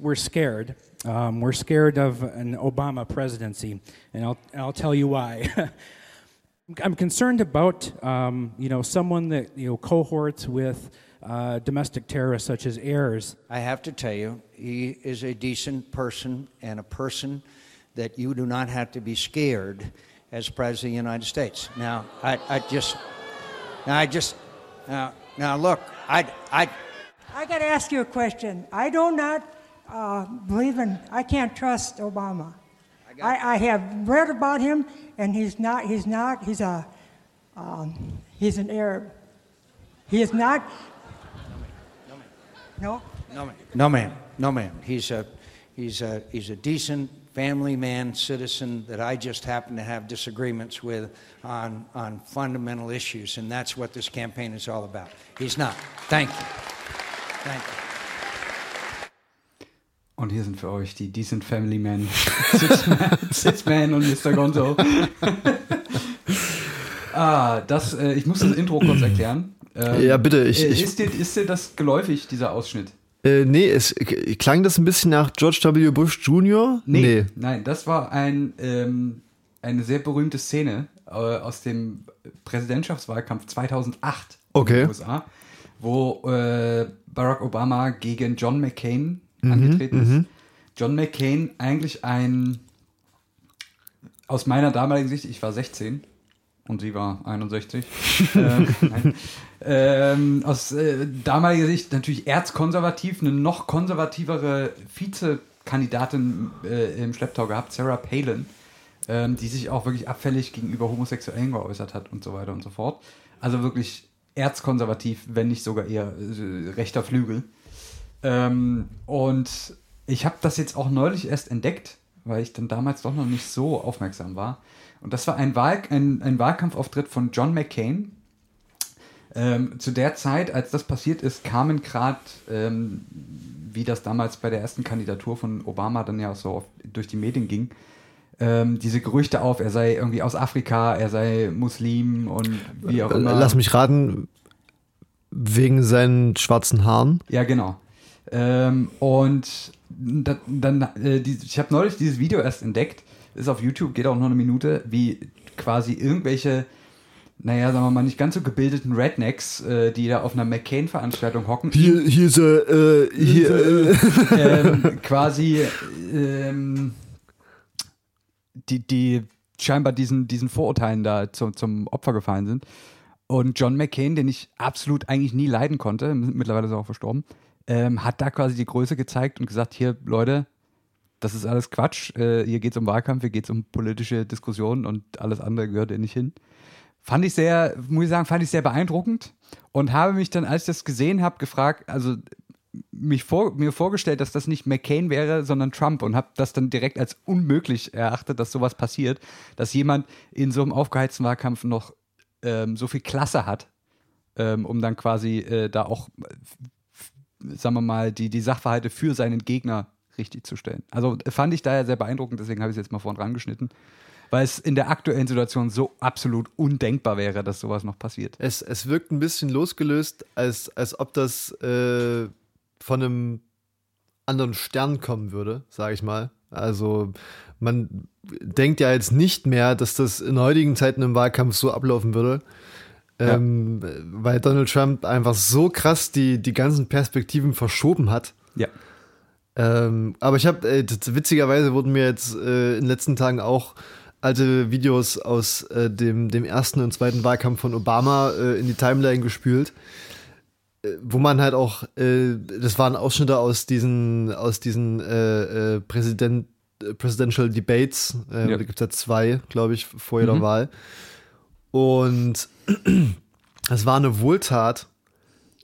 We're scared. Um, we're scared of an Obama presidency, and I'll, and I'll tell you why. I'm concerned about um, you know someone that you know cohorts with uh, domestic terrorists such as Ayers. I have to tell you, he is a decent person and a person that you do not have to be scared as President of the United States. Now, I, I just, now I just, now, now look, I, I, I got to ask you a question. I do not uh, believe in, I can't trust Obama. I, I, have read about him, and he's not, he's not, he's a, um, he's an Arab. He is not, no? no man, no man, no man. He's a, he's a, he's a decent family man, citizen that I just happen to have disagreements with on, on fundamental issues, and that's what this campaign is all about. He's not. Thank you. Thank you. Und hier sind für euch die Decent Family Men, Sitzman und Mr. Gonzo. ah, das, äh, ich muss das Intro kurz erklären. Ähm, ja, bitte. Ich, äh, ich, ist, dir, ist dir das geläufig, dieser Ausschnitt? Äh, nee, es klang das ein bisschen nach George W. Bush Jr.? Nee, nee. nein, das war ein, ähm, eine sehr berühmte Szene äh, aus dem Präsidentschaftswahlkampf 2008 okay. in den USA, wo äh, Barack Obama gegen John McCain mhm, angetreten ist. Mhm. John McCain eigentlich ein, aus meiner damaligen Sicht, ich war 16 und sie war 61, ähm, ähm, aus äh, damaliger Sicht natürlich erzkonservativ, eine noch konservativere Vizekandidatin äh, im Schlepptau gehabt, Sarah Palin, ähm, die sich auch wirklich abfällig gegenüber Homosexuellen geäußert hat und so weiter und so fort. Also wirklich erzkonservativ, wenn nicht sogar eher äh, rechter Flügel. Ähm, und ich habe das jetzt auch neulich erst entdeckt, weil ich dann damals doch noch nicht so aufmerksam war. Und das war ein, Wahl, ein, ein Wahlkampfauftritt von John McCain. Ähm, zu der Zeit, als das passiert ist, kamen gerade, ähm, wie das damals bei der ersten Kandidatur von Obama dann ja so durch die Medien ging, ähm, diese Gerüchte auf, er sei irgendwie aus Afrika, er sei Muslim und wie auch immer. Lass mich raten, wegen seinen schwarzen Haaren? Ja, genau. Ähm, und da, dann, äh, die, ich habe neulich dieses Video erst entdeckt, ist auf YouTube, geht auch noch eine Minute, wie quasi irgendwelche, naja, sagen wir mal, nicht ganz so gebildeten Rednecks, äh, die da auf einer McCain-Veranstaltung hocken. Hier, hier ist er, äh, hier, äh, ähm, quasi, ähm, die, die scheinbar diesen, diesen Vorurteilen da zum, zum Opfer gefallen sind. Und John McCain, den ich absolut eigentlich nie leiden konnte, mittlerweile ist er auch verstorben, ähm, hat da quasi die Größe gezeigt und gesagt, hier Leute, das ist alles Quatsch, äh, hier geht es um Wahlkampf, hier geht es um politische Diskussionen und alles andere gehört hier nicht hin. Fand ich sehr, muss ich sagen, fand ich sehr beeindruckend und habe mich dann, als ich das gesehen habe, gefragt, also mich vor, mir vorgestellt, dass das nicht McCain wäre, sondern Trump und habe das dann direkt als unmöglich erachtet, dass sowas passiert, dass jemand in so einem aufgeheizten Wahlkampf noch ähm, so viel Klasse hat, ähm, um dann quasi äh, da auch sagen wir mal, die, die Sachverhalte für seinen Gegner richtig zu stellen. Also fand ich daher sehr beeindruckend, deswegen habe ich es jetzt mal vorn rangeschnitten. Weil es in der aktuellen Situation so absolut undenkbar wäre, dass sowas noch passiert. Es, es wirkt ein bisschen losgelöst, als, als ob das äh, von einem anderen Stern kommen würde, sage ich mal. Also man denkt ja jetzt nicht mehr, dass das in heutigen Zeiten im Wahlkampf so ablaufen würde. Ähm, ja. Weil Donald Trump einfach so krass die, die ganzen Perspektiven verschoben hat. Ja. Ähm, aber ich habe, äh, witzigerweise wurden mir jetzt äh, in den letzten Tagen auch alte Videos aus äh, dem, dem ersten und zweiten Wahlkampf von Obama äh, in die Timeline gespült, äh, wo man halt auch, äh, das waren Ausschnitte aus diesen, aus diesen Präsident, Presidential Debates, ja. da gibt es ja zwei, glaube ich, vor jeder mhm. Wahl. Und es war eine Wohltat,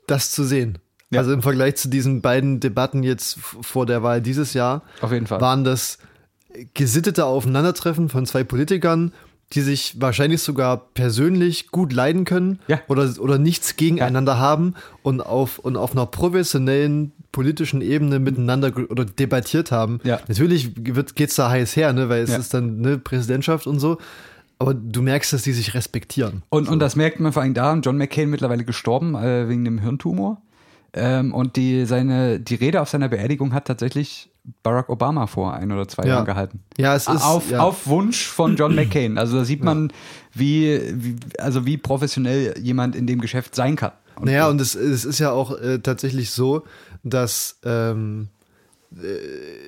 das zu sehen. Ja. Also im Vergleich zu diesen beiden Debatten jetzt vor der Wahl dieses Jahr, waren das gesittete Aufeinandertreffen von zwei Politikern, die sich wahrscheinlich sogar persönlich gut leiden können Ja. oder, oder nichts gegeneinander haben und auf, und auf einer professionellen politischen Ebene miteinander oder debattiert haben. Ja. Natürlich wird, geht's da heiß her, ne, weil es Ja. ist dann eine Präsidentschaft und so. Aber du merkst, dass die sich respektieren. Und, und das merkt man vor allem da, John McCain mittlerweile gestorben äh, wegen dem Hirntumor. Ähm, und die, seine, die Rede auf seiner Beerdigung hat tatsächlich Barack Obama vor ein oder zwei Ja. Jahren gehalten. Ja, es ist. auf, ja. auf Wunsch von John McCain. Also da sieht man, wie, wie, also wie professionell jemand in dem Geschäft sein kann. Und Naja, und es, es ist ja auch äh, tatsächlich so, dass ähm, äh,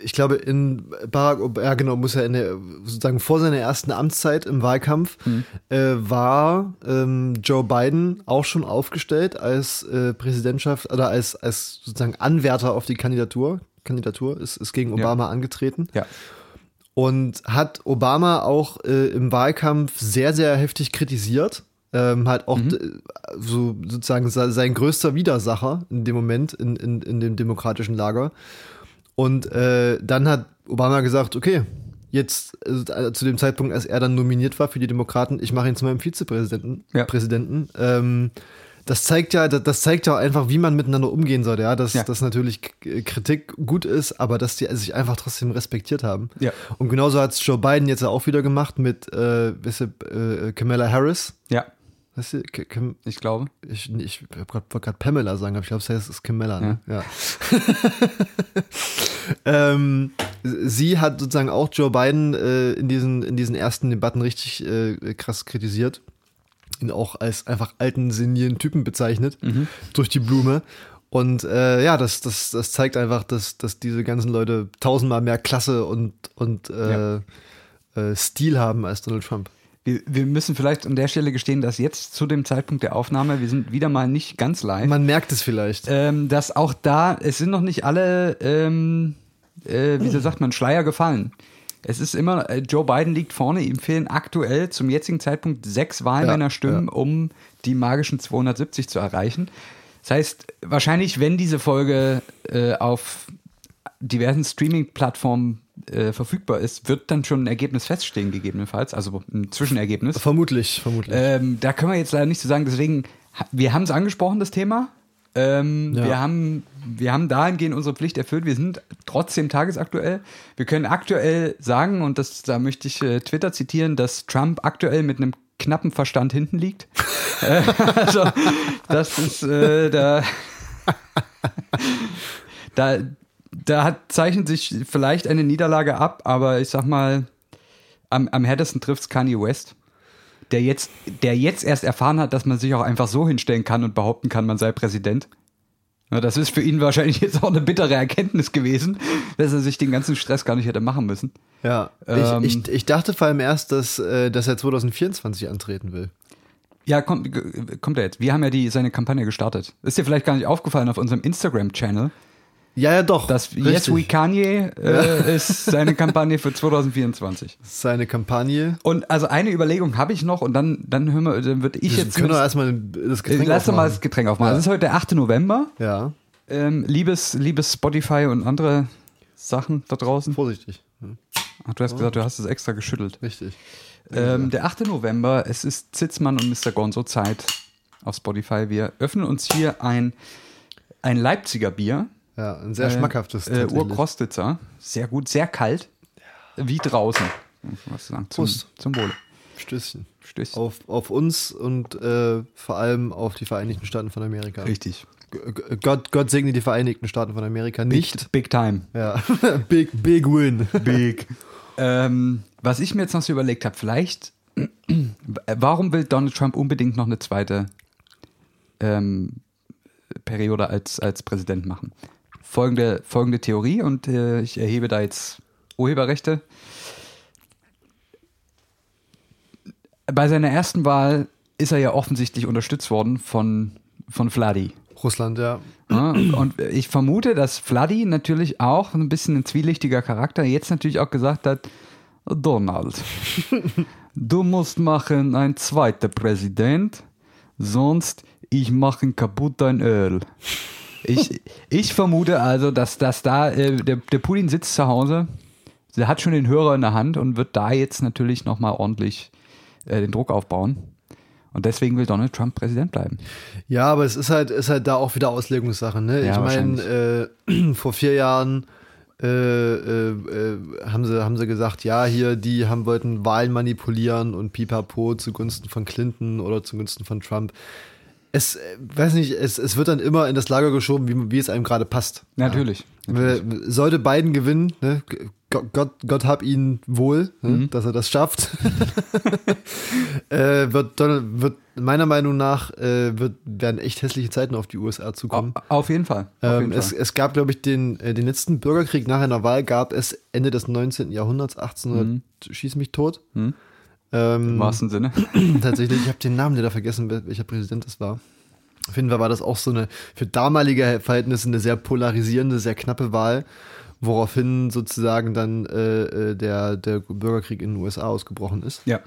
ich glaube, in Barack Obama, ja genau, muss er in der, sozusagen vor seiner ersten Amtszeit im Wahlkampf, äh, war ähm, Joe Biden auch schon aufgestellt als äh, Präsidentschaft oder als, als sozusagen Anwärter auf die Kandidatur. Kandidatur ist, ist gegen Ja. Obama angetreten ja. und hat Obama auch äh, im Wahlkampf sehr, sehr heftig kritisiert. Ähm, halt auch d- so sozusagen se- sein größter Widersacher in dem Moment in, in, in dem demokratischen Lager. Und äh, dann hat Obama gesagt, okay, jetzt äh, zu dem Zeitpunkt, als er dann nominiert war für die Demokraten, ich mache ihn zu meinem Vizepräsidenten. Ja. Präsidenten. Ähm, das zeigt ja, das, zeigt ja einfach, wie man miteinander umgehen sollte, ja, dass, Ja. dass natürlich K- Kritik gut ist, aber dass die sich einfach trotzdem respektiert haben. Ja. Und genauso hat es Joe Biden jetzt auch wieder gemacht mit äh, äh, Kamala Harris. Ja, Weißt du, K- Kam- ich glaube. ich, ich wollte gerade Pamela sagen, aber ich glaube, es heißt es ist Kamala. Ne? Ja. ähm, sie hat sozusagen auch Joe Biden äh, in, diesen, in diesen ersten Debatten richtig äh, krass kritisiert. Ihn auch als einfach alten, senilen Typen bezeichnet, durch die Blume. Und äh, ja, das, das, das zeigt einfach, dass, dass diese ganzen Leute tausendmal mehr Klasse und, und äh, Ja. äh, Stil haben als Donald Trump. Wir, wir müssen vielleicht an der Stelle gestehen, dass jetzt zu dem Zeitpunkt der Aufnahme, wir sind wieder mal nicht ganz live, Man merkt es vielleicht. ähm, dass auch da, es sind noch nicht alle, ähm, äh, wie sagt man, Schleier gefallen. Es ist immer, äh, Joe Biden liegt vorne, ihm fehlen aktuell zum jetzigen Zeitpunkt sechs Wahlmännerstimmen, ja. um die magischen 270 zu erreichen. Das heißt, wahrscheinlich, wenn diese Folge äh, auf diversen Streaming-Plattformen äh, verfügbar ist, wird dann schon ein Ergebnis feststehen, gegebenenfalls, also ein Zwischenergebnis. Vermutlich, vermutlich. Ähm, da können wir jetzt leider nicht so sagen, deswegen, wir haben es angesprochen, das Thema. Ähm, Ja. wir, haben, wir haben dahingehend unsere Pflicht erfüllt. Wir sind trotzdem tagesaktuell. Wir können aktuell sagen, und das, da möchte ich äh, Twitter zitieren, dass Trump aktuell mit einem knappen Verstand hinten liegt. Äh, also, das ist äh, da. da, da hat, zeichnet sich vielleicht eine Niederlage ab, aber ich sag mal, am, am härtesten trifft es Kanye West, der jetzt, der jetzt erst erfahren hat, dass man sich auch einfach so hinstellen kann und behaupten kann, man sei Präsident. Ja, das ist für ihn wahrscheinlich jetzt auch eine bittere Erkenntnis gewesen, dass er sich den ganzen Stress gar nicht hätte machen müssen. Ja, Ähm, ich, ich, ich dachte vor allem erst, dass, äh, dass er 2024 antreten will. Ja, kommt, kommt er jetzt. Wir haben ja die, seine Kampagne gestartet. Ist dir vielleicht gar nicht aufgefallen auf unserem Instagram-Channel, Ja, ja, doch. richtig. Yes We Kanye äh, ist seine Kampagne für 2024. Seine Kampagne. Und also eine Überlegung habe ich noch und dann, dann hören wir, dann würde ich Wir jetzt. können doch erstmal das Äh, Getränk Lass doch mal aufmachen. das Getränk aufmachen. Ja. Es ist heute der 8. November. Ja, Ähm, liebes, liebes Spotify und andere Sachen da draußen. vorsichtig. Ach, du hast gesagt, du hast es extra geschüttelt. richtig. Ähm, der 8. November, es ist Zitzmann und Mr. Gonzo Zeit auf Spotify. Wir öffnen uns hier ein, ein Leipziger Bier. Ja, ein sehr schmackhaftes. Äh. Urkrostitzer. Sehr gut, sehr kalt. Wie draußen. was sagen. Zum, Prost. zum Wohle. Stößchen. Stößchen. Auf, auf uns und äh, vor allem auf die Vereinigten Staaten von Amerika. Richtig. G- Gott, Gott segne die Vereinigten Staaten von Amerika nicht. Big time. Ja, big, big win. Big. ähm, was ich mir jetzt noch so überlegt habe, vielleicht, warum will Donald Trump unbedingt noch eine zweite ähm, Periode als, als Präsident machen? Folgende, folgende Theorie und äh, ich erhebe da jetzt Urheberrechte. Bei seiner ersten Wahl ist er ja offensichtlich unterstützt worden von, von Vladi. Russland, ja. Ja, und ich vermute, dass Vladi natürlich auch ein bisschen ein zwielichtiger Charakter jetzt natürlich auch gesagt hat, Donald, du musst machen ein zweiter Präsident, sonst ich mache kaputt dein Öl. Ich, ich vermute also, dass, dass da äh, der, der Putin sitzt zu Hause, der hat schon den Hörer in der Hand und wird da jetzt natürlich nochmal ordentlich äh, den Druck aufbauen. Und deswegen will Donald Trump Präsident bleiben. Ja, aber es ist halt, ist halt da auch wieder Auslegungssache. Ne? Ja, ich meine, äh, vor vier Jahren äh, äh, äh, haben, sie, haben sie gesagt, ja, hier, die haben wollten Wahlen manipulieren und pipapo zugunsten von Clinton oder zugunsten von Trump. Es, äh, weiß nicht, es, es wird dann immer in das Lager geschoben, wie, wie es einem gerade passt. Natürlich. Äh, Sollte Biden gewinnen, ne? Gott, Gott, Gott hab ihn wohl, ne? Mhm. dass er das schafft. äh, wird, Donald, wird meiner Meinung nach äh, wird, werden echt hässliche Zeiten auf die USA zukommen. Au- Auf jeden Fall. Auf Ähm, jeden es, Fall. es gab, glaube ich, den, äh, den letzten Bürgerkrieg nach einer Wahl gab es Ende des 19. Jahrhunderts, 1800, schieß mich tot. Mhm. Ähm, Im wahrsten Sinne. tatsächlich, ich habe den Namen leider vergessen, wel- welcher Präsident das war. Auf jeden Fall war das auch so eine, für damalige Verhältnisse eine sehr polarisierende, sehr knappe Wahl, woraufhin sozusagen dann äh, äh, der, der Bürgerkrieg in den USA ausgebrochen ist. Ja.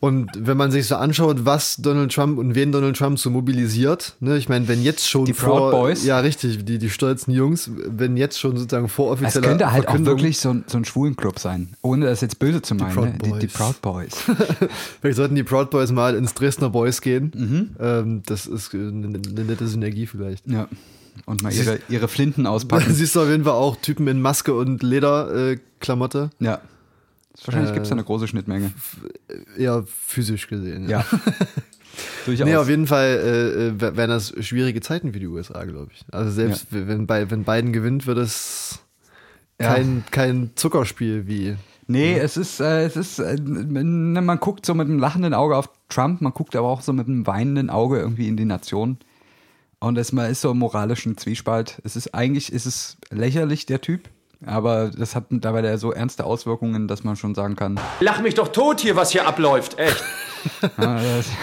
Und wenn man sich so anschaut, was Donald Trump und wen Donald Trump so mobilisiert, ne, ich meine, wenn jetzt schon Die vor, Proud Boys. ja richtig, die, die stolzen Jungs, wenn jetzt schon sozusagen vor Es offizieller könnte halt auch wirklich so, ein- so ein Schwulenclub sein, ohne das jetzt böse zu meinen. Proud ne? die, die Boys. Proud Boys. Vielleicht sollten die Proud Boys mal ins Dresdner Boys gehen. Mhm. Ähm, das ist eine, eine nette Synergie vielleicht. ja. Und mal ihre, ihre Flinten auspacken. Siehst du auf jeden Fall auch Typen in Maske und Lederklamotte. Äh, ja. Wahrscheinlich Äh, gibt es da eine große Schnittmenge. eher physisch gesehen. Ja. Durchaus. Nee, auf jeden Fall äh, äh, wären das schwierige Zeiten für die USA, glaube ich. Also selbst wenn, bei, wenn Biden gewinnt, wird es Ja. kein, kein Zuckerspiel wie. Nee, es ist, äh, es ist, äh, man man guckt so mit einem lachenden Auge auf Trump, man guckt aber auch so mit einem weinenden Auge irgendwie in die Nation. Und es man ist so im moralischen Zwiespalt. Es ist eigentlich, ist es lächerlich, der Typ, aber das hat dabei so ernste Auswirkungen, dass man schon sagen kann, Lach mich doch tot hier, was hier abläuft, echt.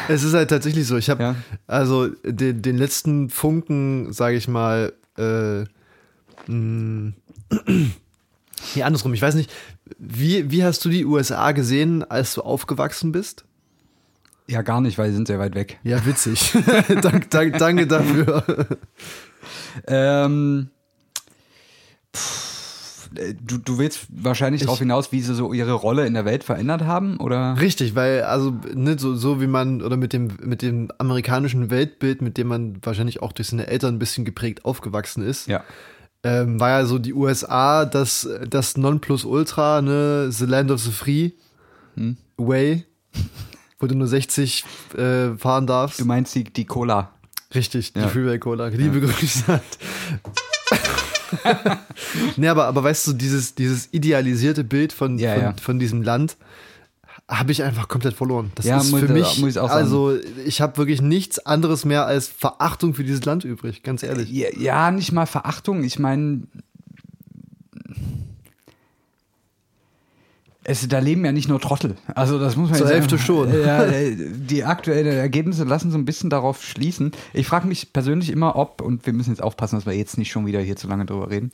Es ist halt tatsächlich so. Ich habe Ja. also den, den letzten Funken, sage ich mal, äh, mh, nee, andersrum. Ich weiß nicht, wie, wie hast du die USA gesehen, als du aufgewachsen bist? ja gar nicht, weil sie sind sehr weit weg. Ja, witzig. dank, dank, danke dafür. Ähm, pff, du, du willst wahrscheinlich darauf hinaus, wie sie so ihre Rolle in der Welt verändert haben, oder? Richtig, weil also ne, so, so wie man oder mit dem mit dem amerikanischen Weltbild, mit dem man wahrscheinlich auch durch seine Eltern ein bisschen geprägt aufgewachsen ist, Ja. ähm, war ja so die USA das das Nonplusultra, ne, the land of the free Hm. way, wo du nur 60 äh, fahren darfst. Du meinst die, die Cola. Richtig, die Ja. Freeway Cola. Liebe Grüße. nee, aber, aber weißt du, dieses, dieses idealisierte Bild von, Ja, von, ja. von diesem Land habe ich einfach komplett verloren. Das Ja, ist für mich, muss ich auch sagen. also ich habe wirklich nichts anderes mehr als Verachtung für dieses Land übrig, ganz ehrlich. Ja, nicht mal Verachtung. Ich meine, es, da leben ja nicht nur Trottel. Also das muss man Zur Hälfte schon. Ja, die aktuellen Ergebnisse lassen so ein bisschen darauf schließen. Ich frage mich persönlich immer, ob, und wir müssen jetzt aufpassen, dass wir jetzt nicht schon wieder hier zu lange drüber reden.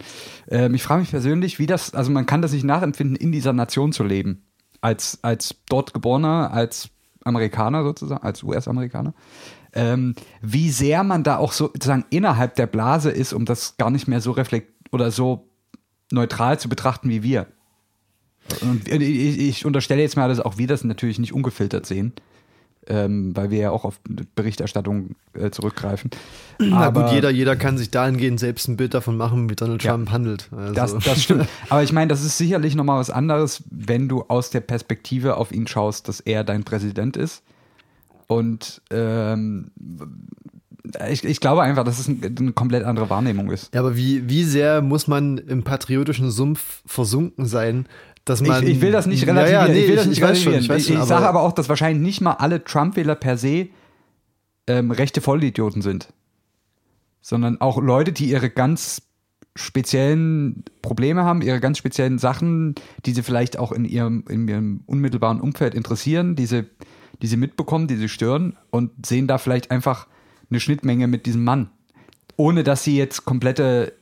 Ähm, ich frage mich persönlich, wie das, also man kann das nicht nachempfinden, in dieser Nation zu leben. Als, als dort geborener, als Amerikaner sozusagen, als US-Amerikaner. Ähm, wie sehr man da auch so sozusagen innerhalb der Blase ist, um das gar nicht mehr so reflekt oder so neutral zu betrachten wie wir. Und ich, ich unterstelle jetzt mal, dass auch wir das natürlich nicht ungefiltert sehen, ähm, weil wir ja auch auf Berichterstattung äh, zurückgreifen. Na Aber gut, jeder, jeder kann sich dahingehend selbst ein Bild davon machen, wie Donald Ja. Trump handelt. Also, das, das stimmt. Aber ich meine, das ist sicherlich nochmal was anderes, wenn du aus der Perspektive auf ihn schaust, dass er dein Präsident ist. Und ähm, ich, ich glaube einfach, dass es ein, eine komplett andere Wahrnehmung ist. Ja, aber wie, wie sehr muss man im patriotischen Sumpf versunken sein, dass man. Ich, ich will das nicht Ja, relativieren. ja, nee, ich will das nicht ich weiß schon, relativieren. ich schon, ich, ich sage aber auch, dass wahrscheinlich nicht mal alle Trump-Wähler per se ähm, rechte Vollidioten sind. Sondern auch Leute, die ihre ganz speziellen Probleme haben, ihre ganz speziellen Sachen, die sie vielleicht auch in ihrem, in ihrem unmittelbaren Umfeld interessieren, die sie, die sie mitbekommen, die sie stören und sehen da vielleicht einfach eine Schnittmenge mit diesem Mann. Ohne dass sie jetzt komplette,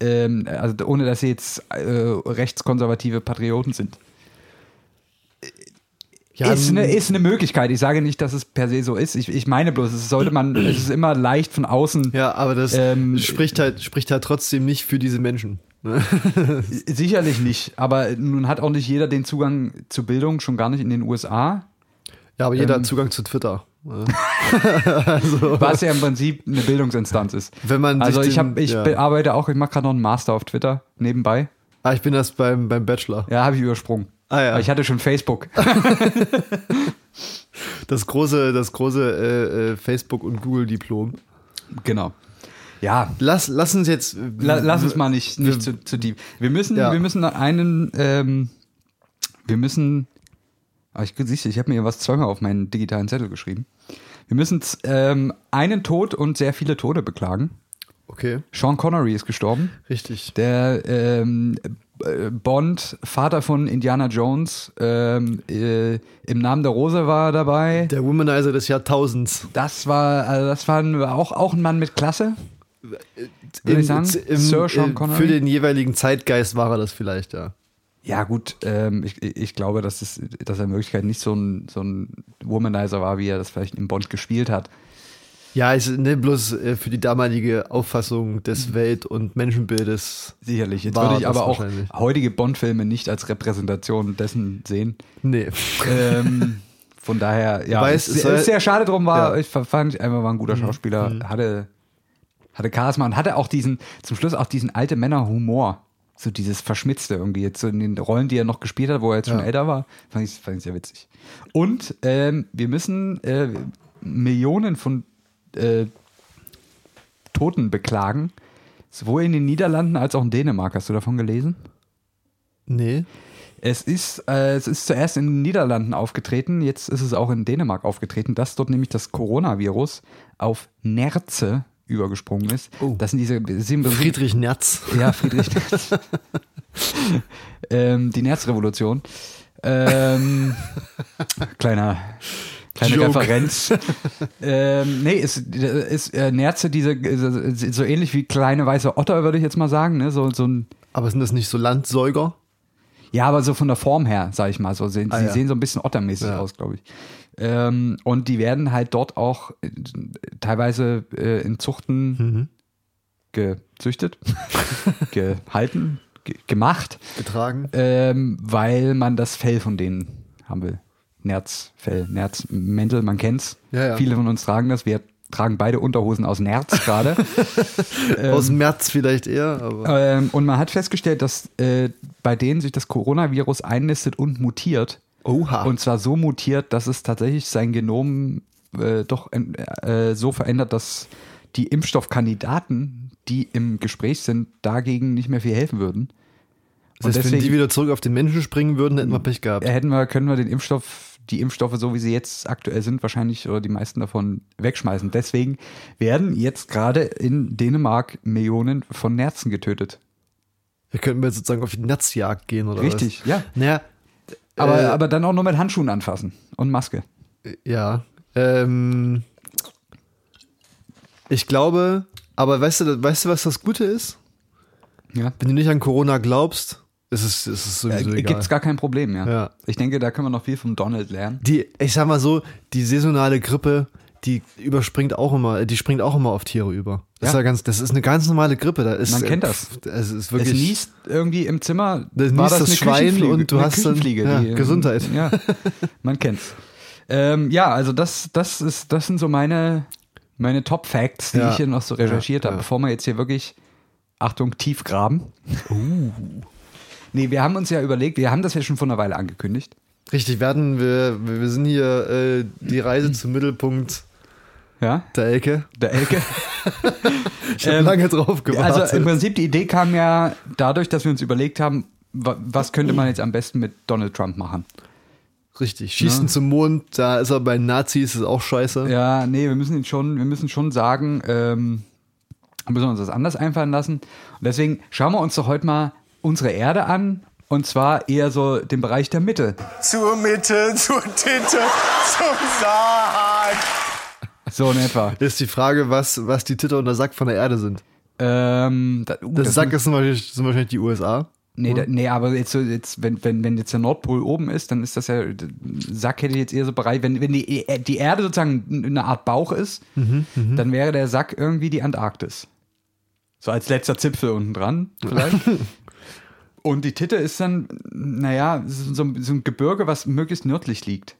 ähm, also ohne dass sie jetzt äh, rechtskonservative Patrioten sind. Ja, ist, eine, ist eine Möglichkeit. Ich sage nicht, dass es per se so ist. Ich, ich meine bloß, es sollte man, es ist immer leicht von außen. Ja, aber das Ähm, spricht halt spricht halt trotzdem nicht für diese Menschen. ne? Sicherlich nicht. Aber nun hat auch nicht jeder den Zugang zu Bildung, schon gar nicht in den USA. Ja, aber jeder Ähm, hat Zugang zu Twitter. Was ja im Prinzip eine Bildungsinstanz ist. Wenn man Also ich, hab, ich ja. be- arbeite auch, ich mache gerade noch einen Master auf Twitter nebenbei. Ah, ich bin erst beim, beim Bachelor. Ja, habe ich übersprungen. Ah ja. Aber Ich hatte schon Facebook. Das große, das große äh, äh, Facebook- und Google-Diplom. genau. Ja, Lass, lass uns jetzt. la, lass uns mal nicht, nicht zu, zu deep. Wir müssen, Ja. wir müssen einen, ähm, wir müssen, aber ich siehst ich habe mir was zweimal auf meinen digitalen Zettel geschrieben. Wir müssen ähm, einen Tod und sehr viele Tode beklagen. Okay, Sean Connery ist gestorben. richtig. Der ähm, äh, Bond, Vater von Indiana Jones, ähm, äh, im Namen der Rose war dabei. Der Womanizer des Jahrtausends. Das war, also das war auch, auch ein Mann mit Klasse. Würde ich sagen, im, Sir Sean äh, Connery. Für den jeweiligen Zeitgeist war er das vielleicht, ja. Ja, gut, ähm, ich, ich glaube, dass, es, dass er in Wirklichkeit nicht so ein, so ein Womanizer war, wie er das vielleicht im Bond gespielt hat. Ja, ist ne, bloß äh, für die damalige Auffassung des Welt- und Menschenbildes. Sicherlich. Jetzt würde ich aber auch heutige Bond-Filme nicht als Repräsentation dessen sehen. Nee. ähm, von daher, ja, Weiß, ist, es soll- ist sehr schade drum war. Ja. Mhm. Ich fand, ich einfach war ein guter Schauspieler, hatte, hatte Charisma und hatte auch diesen, zum Schluss auch diesen alte Männer-Humor. So dieses Verschmitzte irgendwie, jetzt so in den Rollen, die er noch gespielt hat, wo er jetzt schon Ja. älter war, fand ich, fand ich sehr witzig. Und ähm, wir müssen äh, Millionen von äh, Toten beklagen, sowohl in den Niederlanden als auch in Dänemark. Hast du davon gelesen? Nee. Es ist, äh, es ist zuerst in den Niederlanden aufgetreten, jetzt ist es auch in Dänemark aufgetreten, dass dort nämlich das Coronavirus auf Nerze übergesprungen ist. Oh. Das sind diese Prinzip- Friedrich Nerz. Ja, Friedrich Nerz. ähm, die Nerzrevolution. Ähm, kleiner, kleine Joke. Referenz. ähm, nee, ist, ist äh, Nerze diese, so ähnlich wie kleine weiße Otter, würde ich jetzt mal sagen. Ne? So, so ein Aber sind das nicht so Landsäuger? Ja, aber so von der Form her, sag ich mal, so sehen, Ah, sie ja. sehen so ein bisschen ottermäßig Ja. aus, glaube ich. Ähm, und die werden halt dort auch äh, teilweise äh, in Zuchten Mhm. gezüchtet, gehalten, ge gemacht, Getragen? ähm, weil man das Fell von denen haben will. Nerzfell, Nerzmäntel, man kennt's. Ja, ja. Viele von uns tragen das. Wir tragen beide Unterhosen aus Nerz gerade. Aus dem März vielleicht eher, aber. Ähm, und man hat festgestellt, dass äh, bei denen sich das Coronavirus einnistet und mutiert. Oha. Und zwar so mutiert, dass es tatsächlich sein Genom äh, doch äh, so verändert, dass die Impfstoffkandidaten, die im Gespräch sind, dagegen nicht mehr viel helfen würden. das heißt, und wenn die deswegen- wieder zurück auf den Menschen springen würden, hätten wir Pech gehabt. Hätten wir, können wir den Impfstoff, die Impfstoffe, so wie sie jetzt aktuell sind, wahrscheinlich oder die meisten davon wegschmeißen. Deswegen werden jetzt gerade in Dänemark Millionen von Nerzen getötet. Wir könnten jetzt sozusagen auf die Netzjagd gehen, oder Richtig, was? ja. Naja, Aber, Äh, aber dann auch nur mit Handschuhen anfassen und Maske. ja. Ähm, ich glaube, aber weißt du, weißt du, was das Gute ist? Ja. Wenn du nicht an Corona glaubst, ist es, ist es sowieso Äh, egal. Gibt es gar kein Problem, ja. Ja. Ich denke, da können wir noch viel vom Donald lernen. Die, ich sag mal so, die saisonale Grippe, die überspringt auch immer, die springt auch immer auf Tiere über. Das, Ja. ist, ja ganz, das ist eine ganz normale Grippe. Da ist, Man kennt äh, das. Es ist Es wirklich. niest irgendwie im Zimmer. Da war das eine Schwein und du hast dann- ja, die, ähm, Gesundheit. Ja, man kennt's. Ähm, ja, also das, das ist, das sind so meine, meine Top Facts, die Ja. ich hier noch so recherchiert habe, bevor wir jetzt hier wirklich, Achtung, tief graben. Uh. Nee, wir haben uns ja überlegt, wir haben das ja schon vor einer Weile angekündigt. Richtig, werden wir, wir sind hier äh, die Reise zum Mittelpunkt Ja, der Elke. der Elke. Ich habe Ähm, lange drauf gewartet. Also im Prinzip die Idee kam ja dadurch, dass wir uns überlegt haben, wa- was könnte man jetzt am besten mit Donald Trump machen? Richtig, schießen zum Mond, da ist er bei Nazis, ist auch scheiße. Ja, nee, wir müssen ihn schon, wir müssen schon sagen, ähm, müssen wir uns das anders einfallen lassen. Und deswegen schauen wir uns doch heute mal unsere Erde an. Und zwar eher so den Bereich der Mitte. Zur Mitte, zur Tinte, zum Sarg. So in etwa. Ist die Frage, was, was die Titter und der Sack von der Erde sind. Ähm, da, uh, Der das Sack ist zum Beispiel, sind wahrscheinlich die USA. Nee, da, nee, aber jetzt, so, jetzt wenn, wenn, wenn jetzt der Nordpol oben ist, dann ist das ja, Sack hätte ich jetzt eher so bereit, wenn, wenn die, die Erde sozusagen eine Art Bauch ist, dann wäre der Sack irgendwie die Antarktis. So als letzter Zipfel unten dran, vielleicht. Und die Titte ist dann, naja, so, so ein Gebirge, was möglichst nördlich liegt.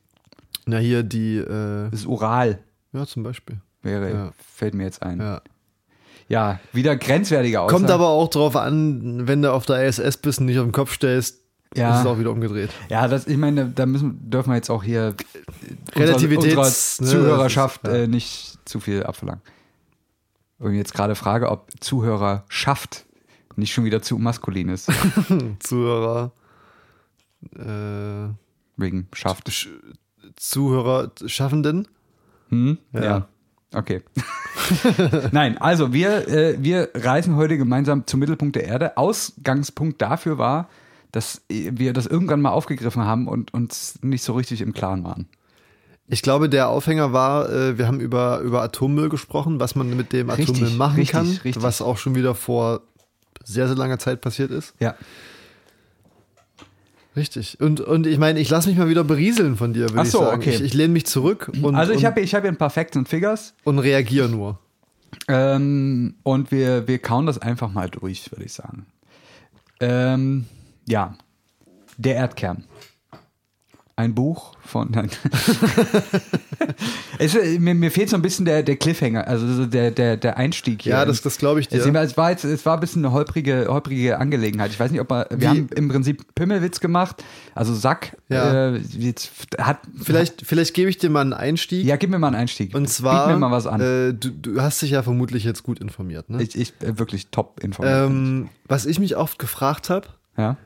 Na, hier die, äh, Das ist Ural, ja, zum Beispiel. wäre, Ja. fällt mir jetzt ein. Ja, Ja. wieder grenzwertige Aussage. Kommt aber auch drauf an, wenn du auf der ISS bist und nicht auf den Kopf stellst, Ja. ist es auch wieder umgedreht. Ja, das, ich meine, da müssen, dürfen wir jetzt auch hier Relativitäts- unserer, ne, Zuhörerschaft das ist- ja. äh, nicht zu viel abverlangen. Und jetzt gerade Frage, ob Zuhörerschaft nicht schon wieder zu maskulin ist. Zuhörer, äh, Wegen Schaft. Sch- Zuhörer, Schaffenden. Hm? Ja. Ja. Okay. Nein, also wir, äh, wir reisen heute gemeinsam zum Mittelpunkt der Erde. Ausgangspunkt dafür war, dass wir das irgendwann mal aufgegriffen haben und uns nicht so richtig im Klaren waren. Ich glaube, der Aufhänger war, äh, wir haben über, über Atommüll gesprochen, was man mit dem Richtig, Atommüll machen richtig, kann, richtig. was auch schon wieder vor sehr, sehr langer Zeit passiert ist. Ja. Richtig. Und, und ich meine, ich lasse mich mal wieder berieseln von dir, würde Ach ich so, sagen. okay. Ich, ich lehne mich zurück und, also ich habe ich hab hier ein paar Facts und Figures und reagiere nur. ähm, und wir, wir kauen das einfach mal durch, würde ich sagen. Ähm, ja, der Erdkern. Ein Buch von. Nein. es, äh, mir, mir fehlt so ein bisschen der, der Cliffhanger, also so der, der, der Einstieg hier. Ja, das, das glaube ich dir. Es, war jetzt, es war ein bisschen eine holprige, holprige Angelegenheit. Ich weiß nicht, ob man, wir Wie- haben im Prinzip Pimmelwitz gemacht, also Sack. Ja. Äh, jetzt hat, Vielleicht, vielleicht gebe ich dir mal einen Einstieg. ja, gib mir mal einen Einstieg. und zwar, Biet mir mal was an. Äh, du, du hast dich ja vermutlich jetzt gut informiert. Ne? ich, ich äh, wirklich top informiert. ähm, was ich mich oft gefragt habe, ja.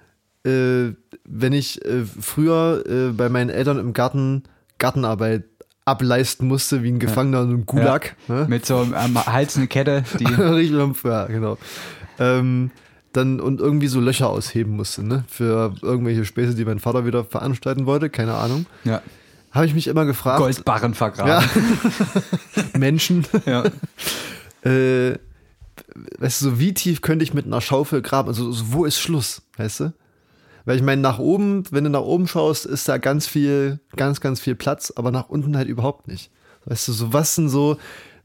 Äh, wenn ich äh, früher äh, bei meinen Eltern im Garten Gartenarbeit ableisten musste, wie ein Gefangener in einem Gulag. Ne? Mit so am Hals eine Kette, die. Ja, genau. Ähm, dann und irgendwie so Löcher ausheben musste, ne? Für irgendwelche Späße, die mein Vater wieder veranstalten wollte, keine Ahnung. ja. Habe ich mich immer gefragt. Goldbarren vergraben. Menschen. Ja. äh, weißt du, so wie tief könnte ich mit einer Schaufel graben? Also, so, wo ist Schluss, weißt du? Weil ich meine, nach oben, wenn du nach oben schaust, ist da ganz viel, ganz, ganz viel Platz, aber nach unten halt überhaupt nicht. Weißt du, so was denn so,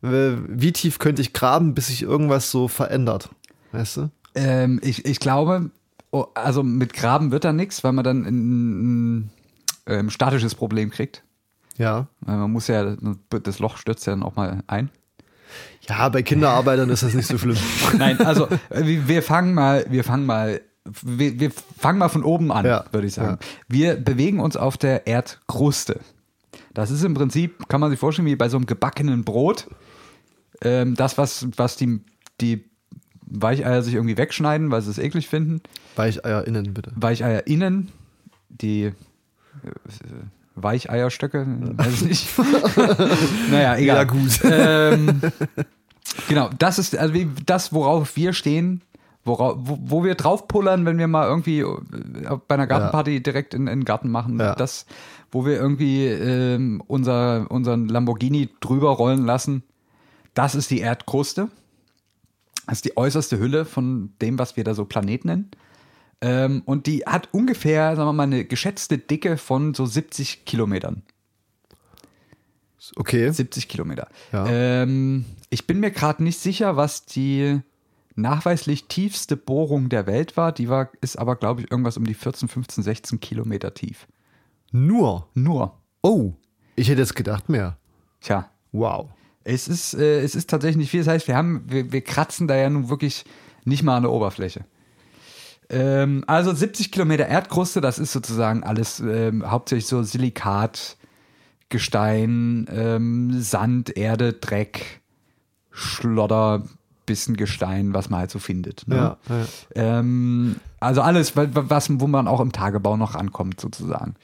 äh, wie tief könnte ich graben, bis sich irgendwas so verändert? Weißt du? Ähm, ich, ich glaube, oh, also mit Graben wird da nichts, weil man dann ein, ein ähm, statisches Problem kriegt. Ja. Weil man muss ja, das Loch stürzt ja dann auch mal ein. Ja, bei Kinderarbeitern ist das nicht so schlimm. Nein, also äh, wir fangen mal, wir fangen mal, wir, wir fangen mal von oben an, Ja, würde ich sagen. ja. Wir bewegen uns auf der Erdkruste. Das ist im Prinzip, kann man sich vorstellen, wie bei so einem gebackenen Brot. Ähm, das, was, was die, die Weicheier sich irgendwie wegschneiden, weil sie es eklig finden. Weicheier innen, bitte. Weicheier innen, die äh, Weicheierstöcke, weiß ich nicht. naja, egal. Ja, gut. Ähm, genau, das ist also das, worauf wir stehen, worauf, wo, wo wir draufpullern, wenn wir mal irgendwie äh, bei einer Gartenparty direkt in, in den Garten machen. Ja. Das, wo wir irgendwie ähm, unser, unseren Lamborghini drüber rollen lassen, das ist die Erdkruste. Das ist die äußerste Hülle von dem, was wir da so Planet nennen. Ähm, und die hat ungefähr, sagen wir mal, eine geschätzte Dicke von so 70 Kilometern. Okay. 70 Kilometer. Ja. Ähm, ich bin mir gerade nicht sicher, was die nachweislich tiefste Bohrung der Welt war. Die war, ist aber, glaube ich, irgendwas um die 14, 15, 16 Kilometer tief. Nur. Nur. Oh. Ich hätte jetzt gedacht mehr. Tja. Wow. Es ist, äh, es ist tatsächlich nicht viel. Das heißt, wir haben, wir, wir kratzen da ja nun wirklich nicht mal an der Oberfläche. Ähm, also 70 Kilometer Erdkruste, das ist sozusagen alles ähm, hauptsächlich so Silikat, Gestein, ähm, Sand, Erde, Dreck, Schlodder, bisschen Gestein, was man halt so findet. Ne? Ja, ja. Ähm, also alles, wa- wa- was, wo man auch im Tagebau noch rankommt, sozusagen.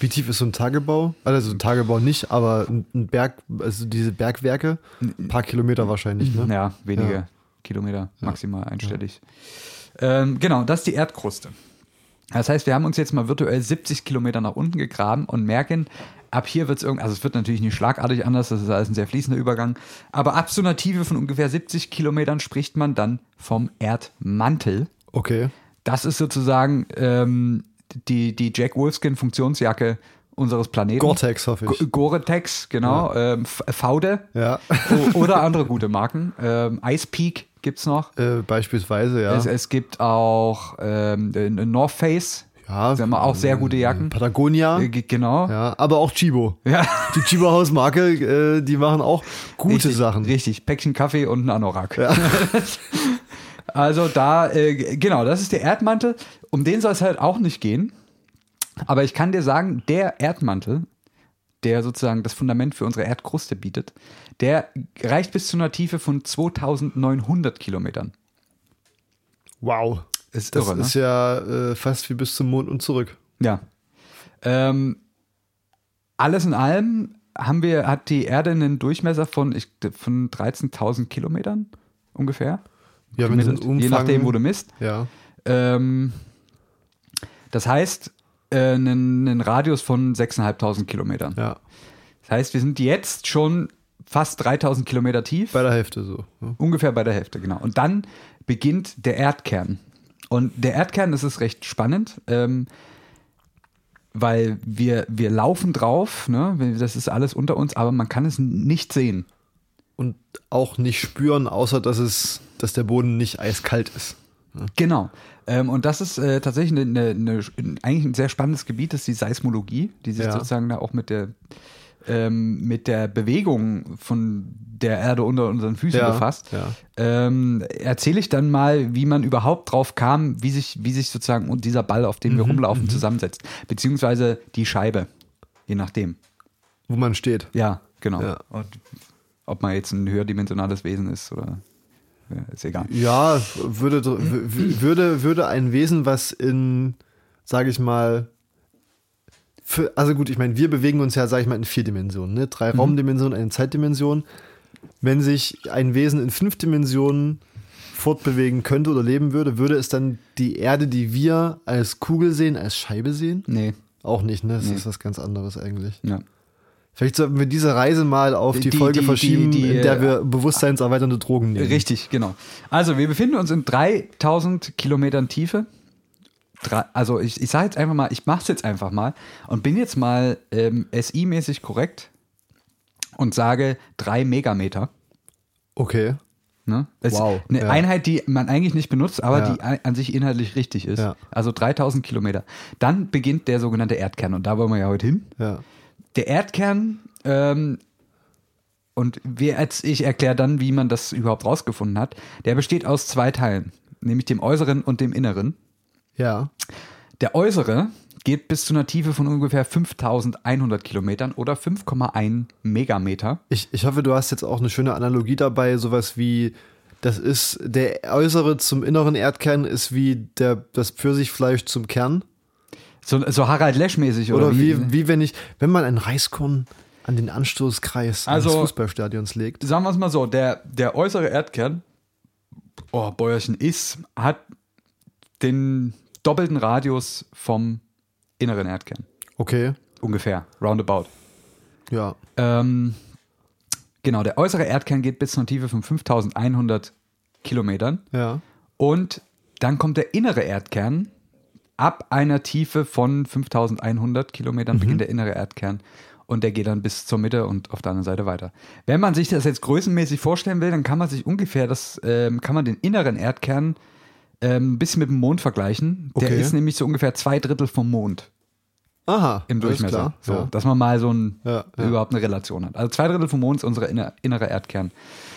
Wie tief ist so ein Tagebau? Also ein Tagebau nicht, aber ein ein Berg, also diese Bergwerke, ein paar Kilometer wahrscheinlich, ne? Ja, wenige Ja. Kilometer, maximal einstellig. Ähm, genau, das ist die Erdkruste. Das heißt, wir haben uns jetzt mal virtuell 70 Kilometer nach unten gegraben und merken, ab hier wird es irgendwie, also es wird natürlich nicht schlagartig anders, das ist alles ein sehr fließender Übergang, aber ab so einer Tiefe von ungefähr 70 Kilometern spricht man dann vom Erdmantel. Okay. Das ist sozusagen ähm, die, die Jack Wolfskin Funktionsjacke unseres Planeten. Gore-Tex, hoffe ich. Go- Gore-Tex, genau. Ähm, F- Faude. Ja. Oder andere gute Marken. Ähm, Ice Peak gibt's noch. Äh, beispielsweise, ja. Es, es gibt auch ähm, äh, North Face. Ja, Sie haben auch sehr gute Jacken. Patagonia. Äh, ge- Genau. Ja, aber auch Chibo. Ja. Die Chibo Hausmarke, äh, die machen auch gute richtig, Sachen. Richtig, Päckchen Kaffee und ein Anorak. also da, äh, genau, das ist der Erdmantel. Um den soll es halt auch nicht gehen. Aber ich kann dir sagen, der Erdmantel, der sozusagen das Fundament für unsere Erdkruste bietet, der reicht bis zu einer Tiefe von 2900 Kilometern. Wow. Ist Das irre, ne? ist ja äh, fast wie bis zum Mond und zurück. Ja. Ähm, alles in allem haben wir, hat die Erde einen Durchmesser von, ich, von 13.000 Kilometern ungefähr. Ja, wenn Umfang, je nachdem, wo du misst. Ja. Ähm, das heißt, äh, einen, einen Radius von 6.500 Kilometern. Ja. Das heißt, wir sind jetzt schon fast 3.000 Kilometer tief. Bei der Hälfte so. Ja. Ungefähr bei der Hälfte, genau. Und dann beginnt der Erdkern. Und der Erdkern, das ist recht spannend, ähm, weil wir, wir laufen drauf, ne? das ist alles unter uns, aber man kann es nicht sehen. Und auch nicht spüren, außer dass es, dass der Boden nicht eiskalt ist. Genau. Ähm, und das ist äh, tatsächlich eine, eine, eine, eigentlich ein sehr spannendes Gebiet, das ist die Seismologie, die sich Ja. sozusagen da auch mit der, ähm, mit der Bewegung von der Erde unter unseren Füßen Ja, befasst. ja. Ähm, Erzähle ich dann mal, wie man überhaupt drauf kam, wie sich, wie sich sozusagen und dieser Ball, auf dem wir Mhm, rumlaufen, zusammensetzt. Beziehungsweise die Scheibe, je nachdem. Wo man steht. Ja, genau. Ja. Und ob man jetzt ein höherdimensionales Wesen ist oder ja, ist egal. Ja, würde, würde, würde ein Wesen, was in, sage ich mal, für, also gut, ich meine, wir bewegen uns ja, sage ich mal, in vier Dimensionen, ne? drei Raumdimensionen, eine Zeitdimension. Wenn sich ein Wesen in fünf Dimensionen fortbewegen könnte oder leben würde, würde es dann die Erde, die wir als Kugel sehen, als Scheibe sehen? Nee. Auch nicht, ne? Das Nee. ist was ganz anderes eigentlich. Ja. Vielleicht sollten wir diese Reise mal auf die, Die- Folge die- verschieben, die- die, in der äh, wir bewusstseinserweiternde Drogen nehmen. Richtig, genau. Also wir befinden uns in 3000 Kilometern Tiefe. Drei, also ich, ich sage jetzt einfach mal, ich mache es jetzt einfach mal und bin jetzt mal ähm, SI-mäßig korrekt und sage 3 Megameter. Okay. Ne? Das Wow, ist eine ja. Einheit, die man eigentlich nicht benutzt, aber Ja. die an sich inhaltlich richtig ist. Ja. Also 3000 Kilometer. Dann beginnt der sogenannte Erdkern und da wollen wir ja heute hin. Der Erdkern, ähm, und wir, als ich erkläre dann, wie man das überhaupt rausgefunden hat, der besteht aus zwei Teilen, nämlich dem äußeren und dem inneren. Ja. Der äußere geht bis zu einer Tiefe von ungefähr 5100 Kilometern oder 5,1 Megameter. Ich, ich hoffe, du hast jetzt auch eine schöne Analogie dabei, sowas wie, das ist, der äußere zum inneren Erdkern ist wie der, das Pfirsichfleisch zum Kern. So, so Harald Lesch-mäßig, oder, Oder wie, wie wenn ich, wenn man ein Reiskorn an den Anstoßkreis Also- eines Fußballstadions legt. sagen wir es mal so, der, der äußere Erdkern, oh, Bäuerchen ist, hat den doppelten Radius vom inneren Erdkern. Okay. Ungefähr, roundabout. Ja. Ähm, genau, der äußere Erdkern geht bis zu einer Tiefe von 5100 Kilometern. Ja. Und dann kommt der innere Erdkern. Ab einer Tiefe von 5100 Kilometern beginnt der innere Erdkern. Und der geht dann bis zur Mitte und auf der anderen Seite weiter. Wenn man sich das jetzt größenmäßig vorstellen will, dann kann man sich ungefähr das, ähm, kann man den inneren Erdkern ein bisschen mit dem Mond vergleichen. Der Okay. ist nämlich so ungefähr zwei Drittel vom Mond Aha. im Durchmesser. So, Ja. dass man mal so ein, Ja, ja. überhaupt eine Relation hat. Also zwei Drittel vom Mond ist unser inner, innerer Erdkern.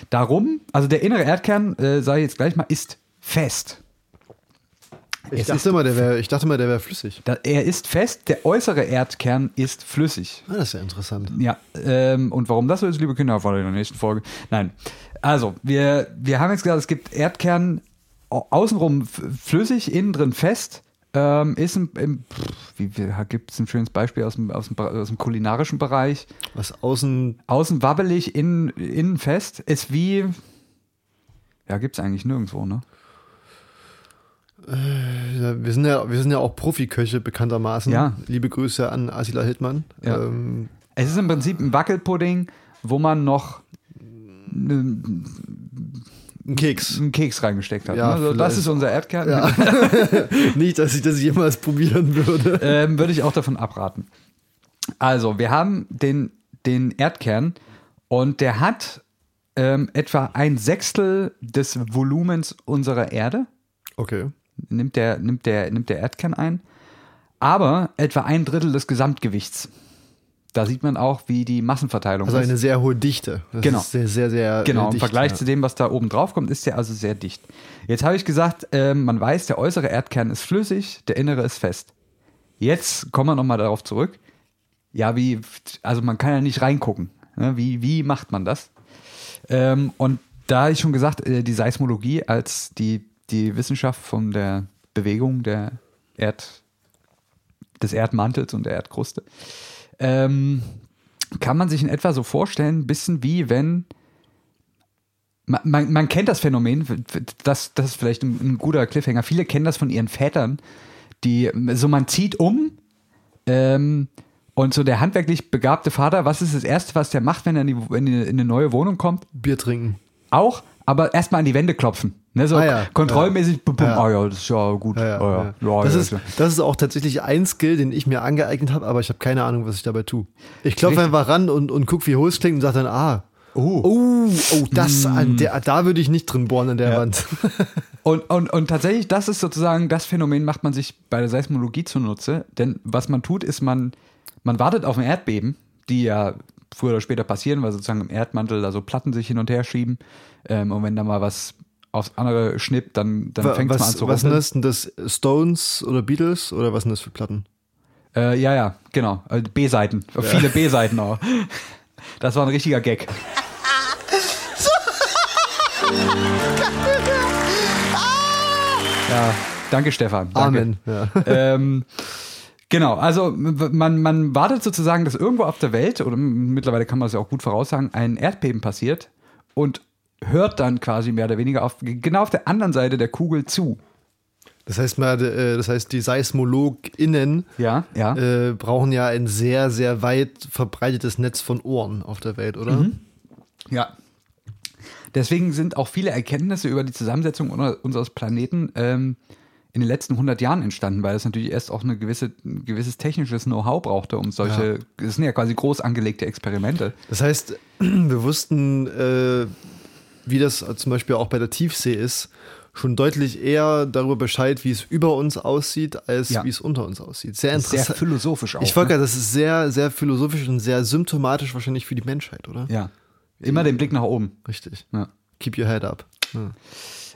Darum, also der innere Erdkern, äh, sage ich jetzt gleich mal, ist fest. Ich Es dachte, mal, der wär, ich dachte mal, der wäre flüssig. Da, er ist fest, der äußere Erdkern ist flüssig. Ah, das ist ja interessant. Ja, ähm, und warum das so ist, liebe Kinder, erfahrt ihr in der nächsten Folge. Nein. Also, wir, wir haben jetzt gesagt, es gibt Erdkern außenrum flüssig, innen drin fest. Ähm, ist ein, im, gibt es ein schönes Beispiel aus dem, aus, dem, aus dem kulinarischen Bereich? Was außen, Außen wabbelig, innen, innen fest. Ist wie. Ja, gibt es eigentlich nirgendwo, ne? ja, wir sind ja, wir sind ja auch Profiköche bekanntermaßen. Ja. Liebe Grüße an Asila Hildmann. Ja. Ähm, Es ist im Prinzip ein Wackelpudding, wo man noch einen ein Keks. einen Keks reingesteckt hat. Ja, ne? also das vielleicht. ist unser Erdkern. Ja. Nicht, dass ich das jemals probieren würde. ähm, würde ich auch davon abraten. Also, wir haben den, den Erdkern und der hat ähm, etwa ein Sechstel des Volumens unserer Erde. Okay. Nimmt der, nimmt, der, nimmt der Erdkern ein. aber etwa ein Drittel des Gesamtgewichts. Da sieht man auch, wie die Massenverteilung Also ist. eine sehr hohe Dichte. Das Genau. Ist sehr, sehr, sehr Genau, äh, im dicht, Vergleich ja. zu dem, was da oben drauf kommt, ist der also sehr dicht. Jetzt habe ich gesagt, ähm, man weiß, der äußere Erdkern ist flüssig, der innere ist fest. Jetzt kommen wir nochmal darauf zurück. Ja, wie, also man kann ja nicht reingucken. Ne? Wie, wie macht man das? Ähm, und da habe ich schon gesagt, äh, die Seismologie als die, die Wissenschaft von der Bewegung der Erd, des Erdmantels und der Erdkruste, ähm, kann man sich in etwa so vorstellen, ein bisschen wie wenn man, man, man kennt das Phänomen, das, das ist vielleicht ein, ein guter Cliffhanger. Viele kennen das von ihren Vätern, die so man zieht um ähm, und so der handwerklich begabte Vater, was ist das Erste, was der macht, wenn er in, die, in, die, in eine neue Wohnung kommt? Bier trinken. Auch, aber erstmal an die Wände klopfen. Ne, so Ah ja, kontrollmäßig, bum, bum, Ja. ah ja, das ist ja gut. Ja, ja, ah, ja. ja. Ja, das, ja, ist, ja. das ist auch tatsächlich ein Skill, den ich mir angeeignet habe, aber ich habe keine Ahnung, was ich dabei tue. Ich klopfe einfach ran und, und gucke, wie hoch es klingt und sage dann, ah, Oh. oh, oh, das, an der, da würde ich nicht drin bohren an der Ja. Wand. Und, und, und tatsächlich, das ist sozusagen, das Phänomen macht man sich bei der Seismologie zunutze. Denn was man tut, ist, man, man wartet auf ein Erdbeben, die ja früher oder später passieren, weil sozusagen im Erdmantel da so Platten sich hin und her schieben. Ähm, und wenn da mal was aufs andere schnippt, dann, dann fängt es mal an zu was sind rumpeln. das? Stones oder Beatles oder was sind das für Platten? Äh, ja, ja, genau. Äh, B-Seiten. Viele B-Seiten auch. Das war ein richtiger Gag. Ja, danke Stefan. Danke. Amen. Ja. ähm, genau, also man, man wartet sozusagen, dass irgendwo auf der Welt, oder mittlerweile kann man es ja auch gut voraussagen, ein Erdbeben passiert und hört dann quasi mehr oder weniger auf, genau auf der anderen Seite der Kugel zu. Das heißt mal, äh, das heißt, die SeismologInnen Ja, ja. äh, brauchen ja ein sehr, sehr weit verbreitetes Netz von Ohren auf der Welt, oder? Mhm. Ja. Deswegen sind auch viele Erkenntnisse über die Zusammensetzung unser- unseres Planeten ähm, in den letzten 100 Jahren entstanden, weil es natürlich erst auch eine gewisse, ein gewisses technisches Know-how brauchte, um solche, das sind ja quasi groß angelegte Experimente. Das heißt, wir wussten, äh, wie das zum Beispiel auch bei der Tiefsee ist, schon deutlich eher darüber Bescheid, wie es über uns aussieht, als Ja. wie es unter uns aussieht. Sehr Sehr interessant. philosophisch auch. ich wollte ne? das ist sehr, sehr philosophisch und sehr symptomatisch wahrscheinlich für die Menschheit, oder? Ja. Immer den Blick nach oben. Richtig. Ja. Keep your head up. Ja.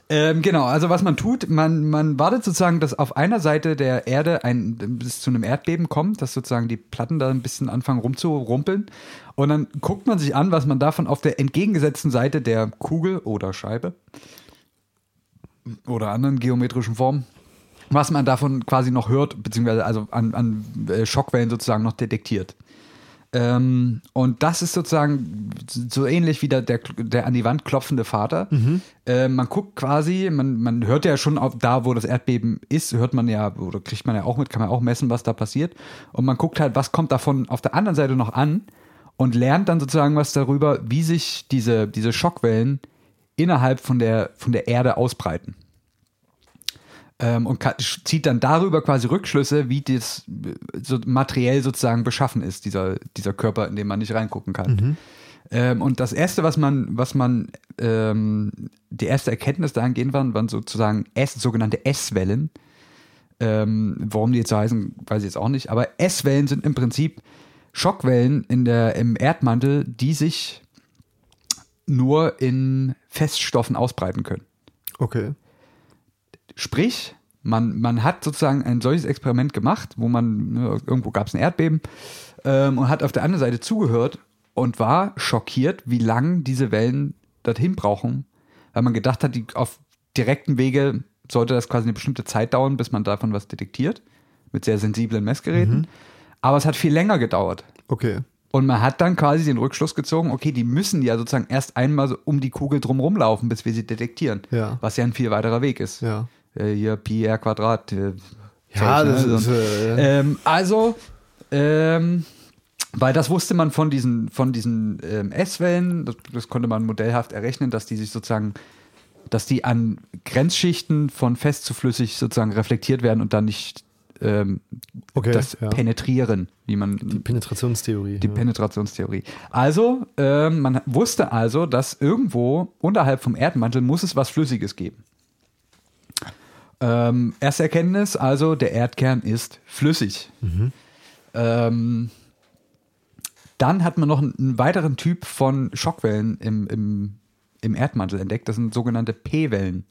Ähm, genau, also was man tut, man, man wartet sozusagen, dass auf einer Seite der Erde ein, bis zu einem Erdbeben kommt, dass sozusagen die Platten da ein bisschen anfangen rumzurumpeln. Und dann guckt man sich an, was man davon auf der entgegengesetzten Seite der Kugel oder Scheibe oder anderen geometrischen Formen, was man davon quasi noch hört, beziehungsweise also an, an äh, Schockwellen sozusagen noch detektiert. Ähm, und das ist sozusagen so ähnlich wie der, der, der an die Wand klopfende Vater. Äh, man guckt quasi, man, man hört ja schon auf, da, wo das Erdbeben ist, hört man ja, oder kriegt man ja auch mit, kann man auch messen, was da passiert. Und man guckt halt, was kommt davon auf der anderen Seite noch an und lernt dann sozusagen was darüber, wie sich diese, diese Schockwellen innerhalb von der, von der Erde ausbreiten ähm, und ka- zieht dann darüber quasi Rückschlüsse, wie das äh, so materiell sozusagen beschaffen ist, dieser, dieser Körper, in den man nicht reingucken kann. Ähm, und das erste, was man, was man, ähm, die erste Erkenntnis dahingehend waren, waren sozusagen S, sogenannte S-Wellen. Ähm, warum die jetzt so heißen, weiß ich jetzt auch nicht. Aber S-Wellen sind im Prinzip Schockwellen in der, im Erdmantel, die sich nur in Feststoffen ausbreiten können. Okay. Sprich, man, man hat sozusagen ein solches Experiment gemacht, wo man, ne, irgendwo gab es ein Erdbeben ähm, und hat auf der anderen Seite zugehört und war schockiert, wie lang diese Wellen dorthin brauchen, weil man gedacht hat, die auf direkten Wege sollte das quasi eine bestimmte Zeit dauern, bis man davon was detektiert, mit sehr sensiblen Messgeräten. Aber es hat viel länger gedauert. Okay. Und man hat dann quasi den Rückschluss gezogen, okay, die müssen ja sozusagen erst einmal so um die Kugel drumherum laufen, bis wir sie detektieren. Ja. Was ja ein viel weiterer Weg ist. Ja. Äh, hier Pi r Quadrat. Äh, Ja, Zeug, das ne? ist, So. äh, ähm, also, ähm, weil das wusste man von diesen, von diesen ähm, S-Wellen, das, das konnte man modellhaft errechnen, dass die sich sozusagen, dass die an Grenzschichten von fest zu flüssig sozusagen reflektiert werden und dann nicht ähm, Okay, das ja. penetrieren, wie man Die Penetrationstheorie. die ja. Penetrationstheorie. Also, ähm, man wusste also, dass irgendwo unterhalb vom Erdmantel muss es was Flüssiges geben. Ähm, erste Erkenntnis, also der Erdkern ist flüssig. Ähm, dann hat man noch einen, einen weiteren Typ von Schockwellen im, im, im Erdmantel entdeckt. Das sind sogenannte P-Wellen.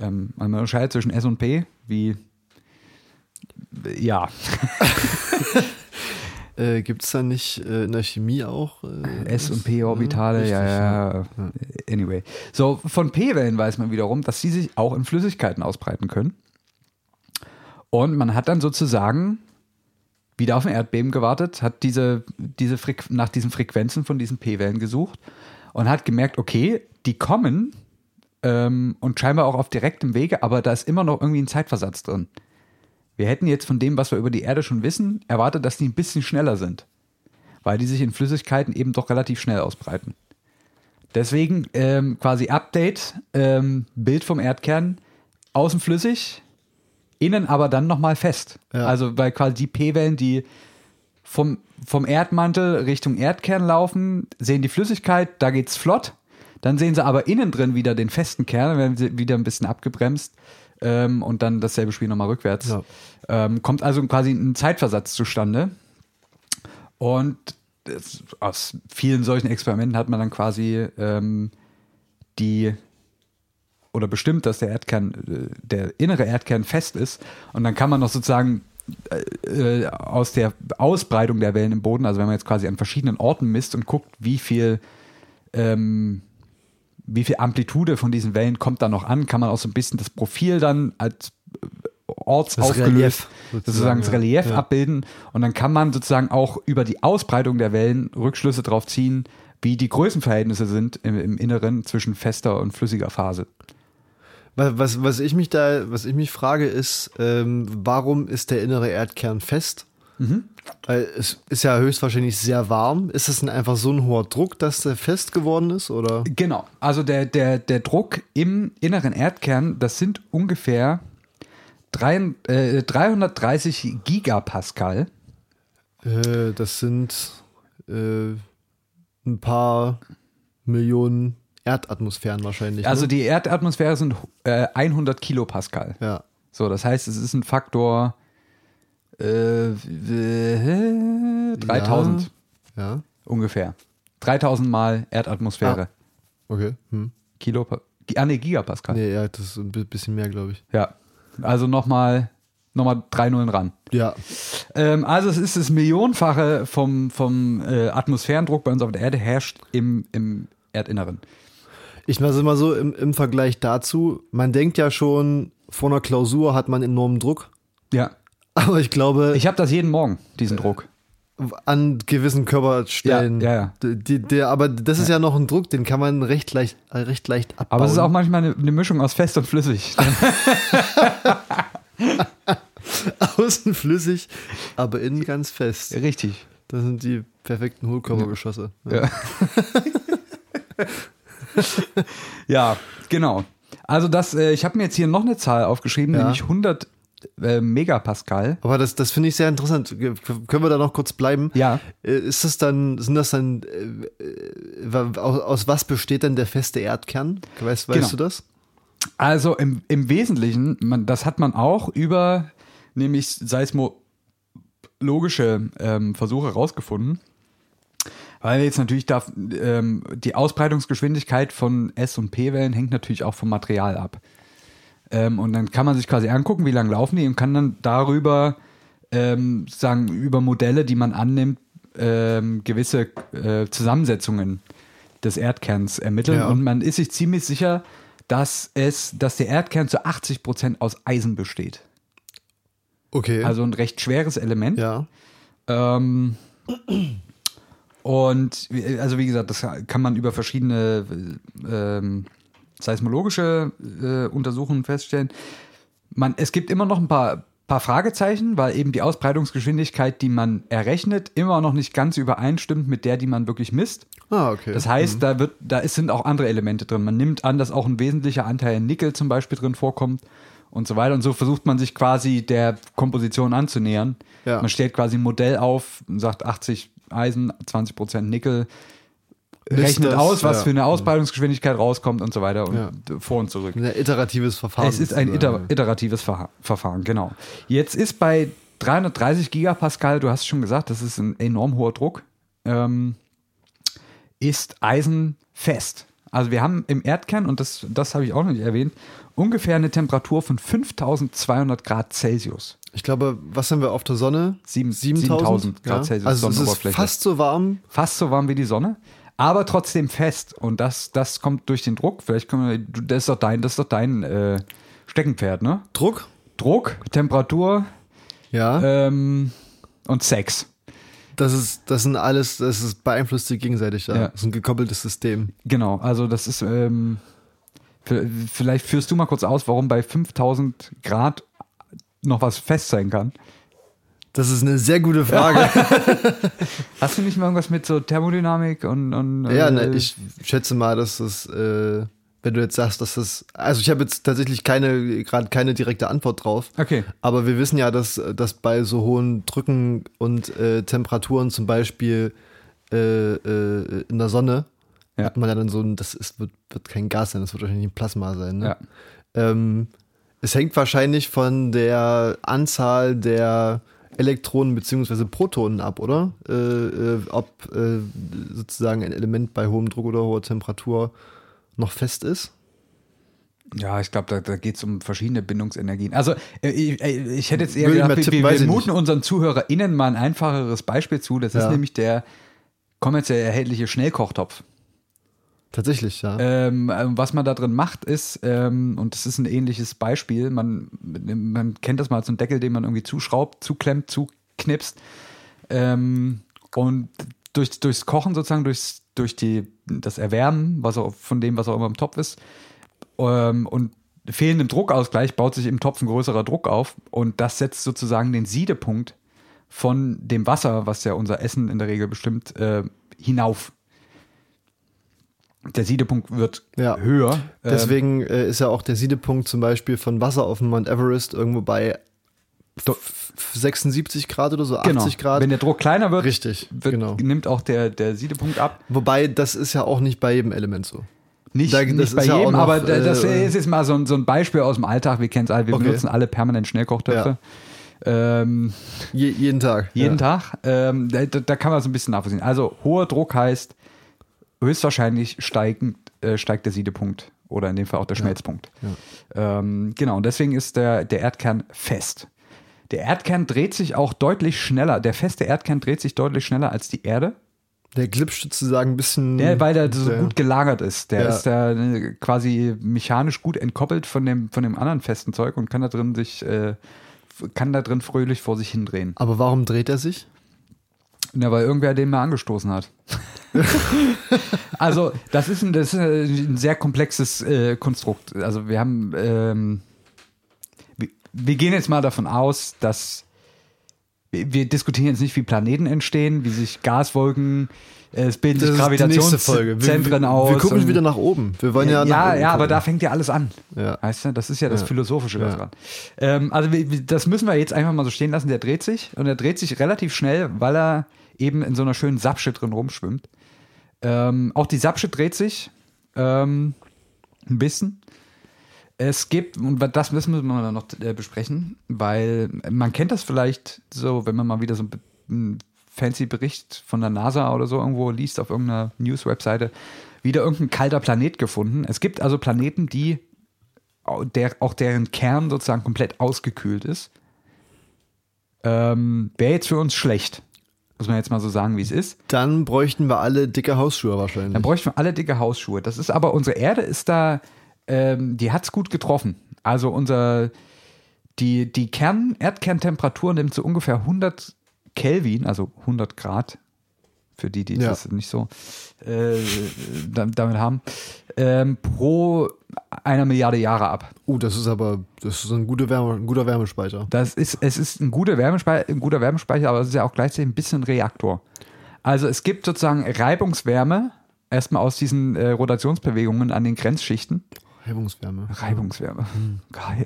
Ähm, man unterscheidet zwischen S und P, wie ja, Äh, Gibt es da nicht äh, in der Chemie auch? Äh, S und P-Orbitale, Richtig, ja, ja, Anyway. So, von P-Wellen weiß man wiederum, dass sie sich auch in Flüssigkeiten ausbreiten können. Und man hat dann sozusagen wieder auf ein Erdbeben gewartet, hat diese, diese Frequ nach diesen Frequenzen von diesen P-Wellen gesucht und hat gemerkt, okay, die kommen ähm, und scheinbar auch auf direktem Wege, aber da ist immer noch irgendwie ein Zeitversatz drin. Wir hätten jetzt von dem, was wir über die Erde schon wissen, erwartet, dass die ein bisschen schneller sind, weil die sich in Flüssigkeiten eben doch relativ schnell ausbreiten. Deswegen ähm, quasi Update, ähm, Bild vom Erdkern, außen flüssig, innen aber dann nochmal fest. Ja. Also weil quasi die P-Wellen, die vom, vom Erdmantel Richtung Erdkern laufen, sehen die Flüssigkeit, da geht's flott. Dann sehen sie aber innen drin wieder den festen Kern, werden sie wieder ein bisschen abgebremst ähm, und dann dasselbe Spiel nochmal rückwärts. Ja. Ähm, kommt also quasi ein Zeitversatz zustande. Und das, aus vielen solchen Experimenten hat man dann quasi ähm, die oder bestimmt, dass der Erdkern, äh, der innere Erdkern fest ist. Und dann kann man noch sozusagen äh, äh, aus der Ausbreitung der Wellen im Boden, also wenn man jetzt quasi an verschiedenen Orten misst und guckt, wie viel, ähm, wie viel Amplitude von diesen Wellen kommt da noch an, kann man auch so ein bisschen das Profil dann als äh, orts Das aufgelöst, Relief, sozusagen, das. Relief Ja. abbilden. Und dann kann man sozusagen auch über die Ausbreitung der Wellen Rückschlüsse darauf ziehen, wie die Größenverhältnisse sind im, im Inneren zwischen fester und flüssiger Phase. Was, was, was ich mich da, was ich mich frage, ist, ähm, warum ist der innere Erdkern fest? Mhm. Weil es ist ja höchstwahrscheinlich sehr warm. Ist es denn einfach so ein hoher Druck, dass der fest geworden ist? Oder? Genau. Also der, der, der Druck im inneren Erdkern, das sind ungefähr drei, äh, 330 Gigapascal. Äh, das sind äh, ein paar Millionen Erdatmosphären wahrscheinlich. Also ne? die Erdatmosphäre sind äh, 100 Kilopascal. ja. So, das heißt, es ist ein Faktor äh, äh, 3000 Ja. ungefähr. 3000 mal Erdatmosphäre. Okay. Hm. Kilo, ah nee, Gigapascal. Nee, ja, das ist ein bi- bisschen mehr, glaube ich. Ja. Also nochmal noch mal drei Nullen ran. Ja. Ähm, also es ist das Millionenfache vom, vom äh, Atmosphärendruck bei uns auf der Erde herrscht im, im Erdinneren. Ich mache es immer so im, im Vergleich dazu, man denkt ja schon, vor einer Klausur hat man enormen Druck. Ja. Aber ich glaube, Ich habe das jeden Morgen, diesen Druck. an gewissen Körperstellen. Ja, ja, ja. Die, der, aber das ist ja noch ein Druck, den kann man recht leicht, äh, recht leicht abbauen. Aber es ist auch manchmal eine, eine Mischung aus fest und flüssig. außen flüssig, aber innen ganz fest. Richtig. Das sind die perfekten Hohlkörpergeschosse. Ja. ja, genau. Also das, äh, ich habe mir jetzt hier noch eine Zahl aufgeschrieben, Ja. nämlich 100 äh, Megapascal. Aber das, das finde ich sehr interessant. Können wir da noch kurz bleiben? Ja. Äh, Ist das dann, sind das dann, äh, äh, aus, aus was besteht denn der feste Erdkern? Weißt, weißt Genau. du das? Also im, im Wesentlichen, man, das hat man auch über nämlich seismologische ähm, Versuche herausgefunden. Weil jetzt natürlich darf, ähm, die Ausbreitungsgeschwindigkeit von S- und P-Wellen hängt natürlich auch vom Material ab. Ähm, und dann kann man sich quasi angucken, wie lang laufen die und kann dann darüber ähm, sagen, über Modelle, die man annimmt, ähm, gewisse äh, Zusammensetzungen des Erdkerns ermitteln. Ja. Und man ist sich ziemlich sicher, dass es, dass der Erdkern zu 80 Prozent aus Eisen besteht. Okay. Also ein recht schweres Element. ja. Ähm, und wie- also wie gesagt, das kann man über verschiedene ähm, seismologische äh, Untersuchungen feststellen. Man, es gibt immer noch ein paar, paar Fragezeichen, weil eben die Ausbreitungsgeschwindigkeit, die man errechnet, immer noch nicht ganz übereinstimmt mit der, die man wirklich misst. Ah, okay. Das heißt, da, wird, da ist, sind auch andere Elemente drin. Man nimmt an, dass auch ein wesentlicher Anteil Nickel zum Beispiel drin vorkommt und so weiter. Und so versucht man sich quasi der Komposition anzunähern. Ja. Man stellt quasi ein Modell auf und sagt 80 Eisen, 20 Prozent Nickel. Rechnet das, aus, was ja. für eine Ausbreitungsgeschwindigkeit rauskommt und so weiter und Ja. vor und zurück. Ein iteratives Verfahren. Es ist ein iter iteratives Verha Verfahren, genau. Jetzt ist bei 330 Gigapascal, du hast schon gesagt, das ist ein enorm hoher Druck, ähm, ist Eisen fest. Also wir haben im Erdkern, und das, das habe ich auch noch nicht erwähnt, ungefähr eine Temperatur von 5200 Grad Celsius. Ich glaube, was haben wir auf der Sonne? Sieben- 7000 7000 Grad ja? Celsius Also es ist fast so warm. Fast so warm wie die Sonne, aber trotzdem fest. Und das, das kommt durch den Druck. Vielleicht können wir, das ist doch dein, das ist doch dein äh, Steckenpferd, ne? Druck? Druck, Temperatur Ja. ähm, und Sex. das ist, das sind alles, das ist beeinflusst sich gegenseitig. Ja. Ja. Das ist ein gekoppeltes System. Genau, also das ist, ähm, vielleicht führst du mal kurz aus, warum bei 5000 Grad noch was fest sein kann. Das ist eine sehr gute Frage. Hast du nicht mal irgendwas mit so Thermodynamik und. und ja, äh, ne, ich schätze mal, dass das, äh, wenn du jetzt sagst, dass das, also ich habe jetzt tatsächlich keine, gerade keine direkte Antwort drauf. Okay. Aber wir wissen ja, dass, dass bei so hohen Drücken und äh, Temperaturen zum Beispiel äh, äh, in der Sonne Ja. hat man ja dann so ein, das ist, wird, wird kein Gas sein, das wird wahrscheinlich ein Plasma sein. Ne? Ja. Ähm, es hängt wahrscheinlich von der Anzahl der Elektronen bzw. Protonen ab, oder? Äh, äh, ob äh, sozusagen ein Element bei hohem Druck oder hoher Temperatur noch fest ist. Ja, ich glaube, da, da geht es um verschiedene Bindungsenergien. Also, äh, ich, äh, ich hätte jetzt eher ich gedacht, tippen, wir, wir muten unseren ZuhörerInnen mal ein einfacheres Beispiel zu. Das ist Ja. nämlich der kommerziell erhältliche Schnellkochtopf. Tatsächlich, ja. Ähm, äh, was man da drin macht, ist, ähm, und das ist ein ähnliches Beispiel, man, man kennt das mal als einen Deckel, den man irgendwie zuschraubt, zuklemmt, zuknipst. Ähm, und durch, durchs Kochen sozusagen, durchs, durch die, das Erwärmen, was auch, von dem, was auch immer im Topf ist, ähm, und fehlendem Druckausgleich baut sich im Topf ein größerer Druck auf und das setzt sozusagen den Siedepunkt von dem Wasser, was ja unser Essen in der Regel bestimmt, äh, hinauf. Der Siedepunkt wird Ja. höher. Ähm, Deswegen äh, ist ja auch der Siedepunkt zum Beispiel von Wasser auf dem Mount Everest irgendwo bei Do- f- 76 Grad oder so, genau. 80 Grad. Wenn der Druck kleiner wird, Richtig, wird genau. nimmt auch der, der Siedepunkt ab. Wobei, das ist ja auch nicht bei jedem Element so. Nicht, Da- nicht bei ja jedem, noch, aber da- das äh, ist jetzt mal so ein, so ein Beispiel aus dem Alltag. Wir kennen es alle, wir Okay. benutzen alle permanent Schnellkochtöpfe. Ähm, Je, jeden Tag. jeden ja. Tag. Ähm, da, da da kann man so ein bisschen nachvollziehen. Also hoher Druck heißt, höchstwahrscheinlich steigend, äh, steigt der Siedepunkt oder in dem Fall auch der Schmelzpunkt. Ähm, genau, und deswegen ist der, der Erdkern fest. Der Erdkern dreht sich auch deutlich schneller. Der feste Erdkern dreht sich deutlich schneller als die Erde. Der glitscht sozusagen ein bisschen. Der, weil der so der- gut gelagert ist. Der Ja. ist da äh, quasi mechanisch gut entkoppelt von dem, von dem anderen festen Zeug und kann da drin sich, äh, kann da drin fröhlich vor sich hindrehen. Aber warum dreht er sich? Ja, weil irgendwer den mal angestoßen hat. also, das ist ein, das ist ein sehr komplexes äh, Konstrukt. Also, wir haben, ähm, wir, wir gehen jetzt mal davon aus, dass wir, wir diskutieren jetzt nicht, wie Planeten entstehen, wie sich Gaswolken, äh, es bilden sich Gravitationszentren aus. wir gucken wieder nach oben. Wir wollen ja, ja, oben ja, aber da fängt ja alles an. Ja. Weißt du, das ist ja das Ja. Philosophische Ja. daran. Ähm, also das müssen wir jetzt einfach mal so stehen lassen. Der dreht sich und er dreht sich relativ schnell, weil er eben in so einer schönen Sapsche drin rumschwimmt. Ähm, auch die Sapsche dreht sich ähm, ein bisschen. Es gibt, und das müssen wir mal noch äh, besprechen, weil man kennt das vielleicht so, wenn man mal wieder so einen fancy Bericht von der NASA oder so irgendwo liest auf irgendeiner News-Webseite, wieder irgendein kalter Planet gefunden. Es gibt also Planeten, die der, auch deren Kern sozusagen komplett ausgekühlt ist. Ähm, Wäre jetzt für uns schlecht. Muss man jetzt mal so sagen, wie es ist. Dann bräuchten wir alle dicke Hausschuhe wahrscheinlich. Dann bräuchten wir alle dicke Hausschuhe. Das ist aber, unsere Erde ist da, ähm, die hat's gut getroffen. Also unser, die, die Kern, Erdkerntemperatur nimmt so ungefähr 100 Kelvin, also 100 Grad, für die, die Ja. das nicht so äh, da- damit haben, ähm, pro einer Milliarde Jahre ab. uh, das ist aber das ist ein, gute Wärme, ein guter Wärmespeicher. Das ist, es ist ein guter, Wärmespeicher, ein guter Wärmespeicher, aber es ist ja auch gleichzeitig ein bisschen Reaktor. Also es gibt sozusagen Reibungswärme, erstmal aus diesen äh, Rotationsbewegungen an den Grenzschichten. Reibungswärme. Reibungswärme. Geil.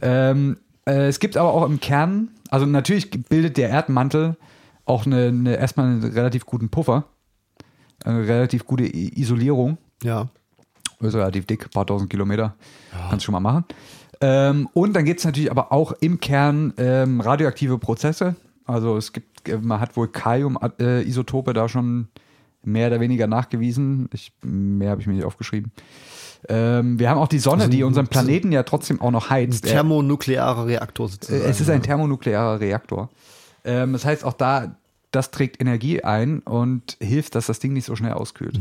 Ähm, äh, es gibt aber auch im Kern, also natürlich bildet der Erdmantel auch eine, eine, erstmal einen relativ guten Puffer. Eine relativ gute Isolierung. Ja. Ist relativ dick, ein paar tausend Kilometer. Kannst du schon mal machen. Ähm, und dann gibt es natürlich aber auch im Kern ähm, radioaktive Prozesse. Also es gibt, äh, man hat wohl Kalium-Isotope da schon mehr oder weniger nachgewiesen. Ich, mehr habe ich mir nicht aufgeschrieben. Ähm, wir haben auch die Sonne, die unseren Planeten ja trotzdem auch noch heizt. Er- Thermonuklearer Reaktor äh, sozusagen. es ist ein thermonuklearer Reaktor. Ähm, das heißt, auch da, das trägt Energie ein und hilft, dass das Ding nicht so schnell auskühlt.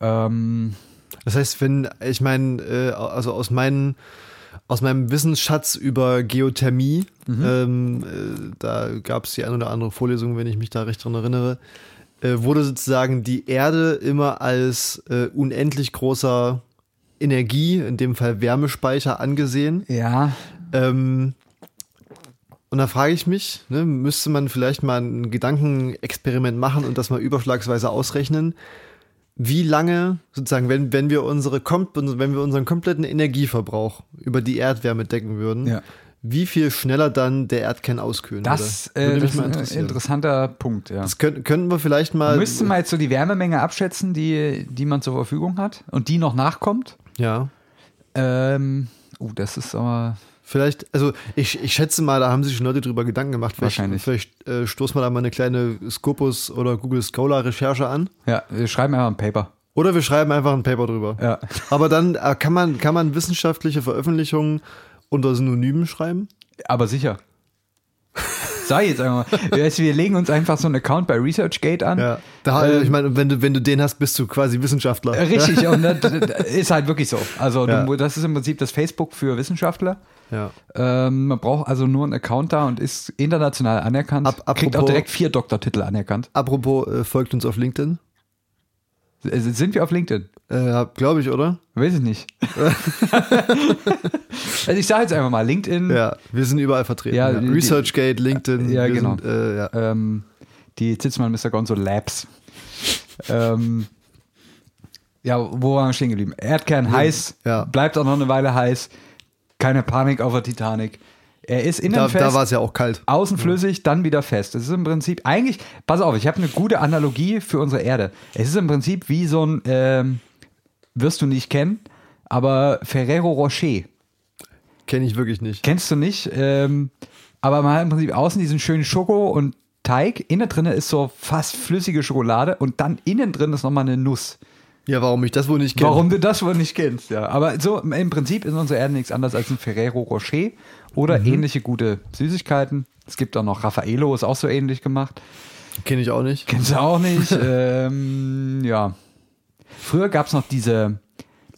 Ähm, Das heißt, wenn, ich meine, äh, also aus meinen aus meinem Wissensschatz über Geothermie, ähm, äh, da gab es die ein oder andere Vorlesung, wenn ich mich da recht dran erinnere, äh, wurde sozusagen die Erde immer als äh, unendlich großer Energie, in dem Fall Wärmespeicher, angesehen. ja, Ähm, und da frage ich mich, ne, müsste man vielleicht mal ein Gedankenexperiment machen und das mal überschlagsweise ausrechnen, wie lange sozusagen, wenn, wenn wir unsere wenn wir unseren kompletten Energieverbrauch über die Erdwärme decken würden, Ja. wie viel schneller dann der Erdkern auskühlen das, würde. äh, das ist ein interessanter Punkt. Ja. Das könnten, könnten wir vielleicht mal. Müssten wir jetzt so die Wärmemenge abschätzen, die, die man zur Verfügung hat und die noch nachkommt? Ja. Ähm, oh, das ist aber. Vielleicht, also ich, ich schätze mal, da haben sich schon Leute drüber Gedanken gemacht. Vielleicht, Wahrscheinlich. Vielleicht äh, stoßen wir da mal eine kleine Scopus oder Google Scholar Recherche an. Ja, wir schreiben einfach ein Paper. Oder wir schreiben einfach ein Paper drüber. Ja. Aber dann äh, kann man, kann man wissenschaftliche Veröffentlichungen unter Synonymen schreiben? Aber sicher. Sag jetzt einfach mal. Du, Wir legen uns einfach so einen Account bei ResearchGate an. Ja. Da, Ähm, ich meine, wenn du, wenn du den hast, bist du quasi Wissenschaftler. Richtig, und das, das ist halt wirklich so. Also Ja. du, das ist im Prinzip das Facebook für Wissenschaftler. Ja. Ähm, man braucht also nur einen Account da und ist international anerkannt. Ab- Kriegt auch apropos- direkt vier Doktortitel anerkannt. Apropos, äh, folgt uns auf LinkedIn. Äh, Sind wir auf LinkedIn? Äh, Glaube ich, oder? Weiß ich nicht. also ich sage jetzt einfach mal, LinkedIn, Ja, wir sind überall vertreten. Ja, Ja, ResearchGate, LinkedIn. Ja, wir genau. Sind, äh, ja. ähm, die Zitzmann Mr. Gonzo Labs. ähm, ja, wo waren wir stehen geblieben? Erdkern heiß, ja. bleibt auch noch eine Weile heiß. Keine Panik auf der Titanic. Er ist innen Da, fest. da war es ja auch kalt. Außen flüssig, dann wieder fest. Es ist im Prinzip eigentlich, pass auf, ich habe eine gute Analogie für unsere Erde. Es ist im Prinzip wie so ein, ähm, wirst du nicht kennen, aber Ferrero Rocher. Kenne ich wirklich nicht. Kennst du nicht, ähm, aber man hat im Prinzip außen diesen schönen Schoko und Teig, innen drin ist so fast flüssige Schokolade und dann innen drin ist nochmal eine Nuss. Ja, warum ich das wohl nicht kenne. Warum du das wohl nicht kennst, ja. Aber so im Prinzip ist unsere Erde nichts anderes als ein Ferrero Rocher oder ähnliche gute Süßigkeiten. Es gibt auch noch Raffaello, ist auch so ähnlich gemacht. Kenne ich auch nicht. Kennst du auch nicht? ähm, ja. Früher gab es noch diese,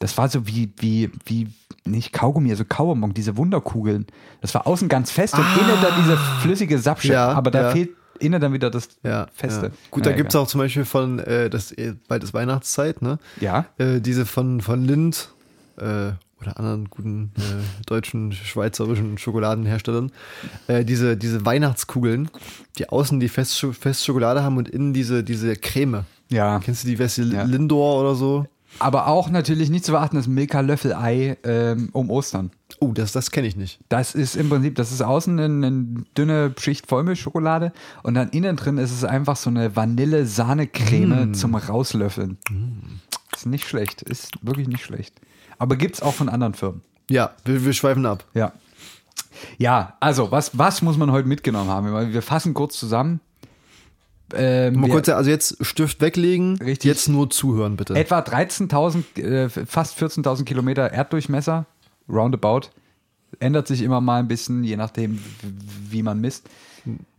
das war so wie, wie, wie, nicht Kaugummi, also Kauerbon, diese Wunderkugeln. Das war außen ganz fest und innen dann diese flüssige Sapsche. Ja, aber da ja. fehlt innen dann wieder das Ja, Feste. Ja. Gut, Ja, da gibt es auch zum Beispiel von, äh, das, äh, bald ist Weihnachtszeit, ne? Ja. Äh, diese von, von Lind äh, oder anderen guten äh, deutschen, schweizerischen Schokoladenherstellern. Äh, diese, diese Weihnachtskugeln, die außen die Festscho Festschokolade haben und innen diese, diese Creme. Ja. Kennst du die Ja. Lindor oder so? Aber auch natürlich nicht zu beachten, das Milka-Löffel-Ei ähm, um Ostern. Oh, das, das kenne ich nicht. Das ist im Prinzip, das ist außen eine, eine dünne Schicht Vollmilchschokolade und dann innen drin ist es einfach so eine Vanille-Sahne-Creme zum Rauslöffeln. Ist nicht schlecht, ist wirklich nicht schlecht. Aber gibt es auch von anderen Firmen. Ja, wir, wir schweifen ab. Ja. Ja, also, was, was muss man heute mitgenommen haben? Wir- fassen kurz zusammen. Ähm, Mal kurz, also jetzt Stift weglegen, Richtig. jetzt nur zuhören, bitte. Etwa 13.000, äh, fast 14.000 Kilometer Erddurchmesser, roundabout. Ändert sich immer mal ein bisschen, je nachdem, wie man misst.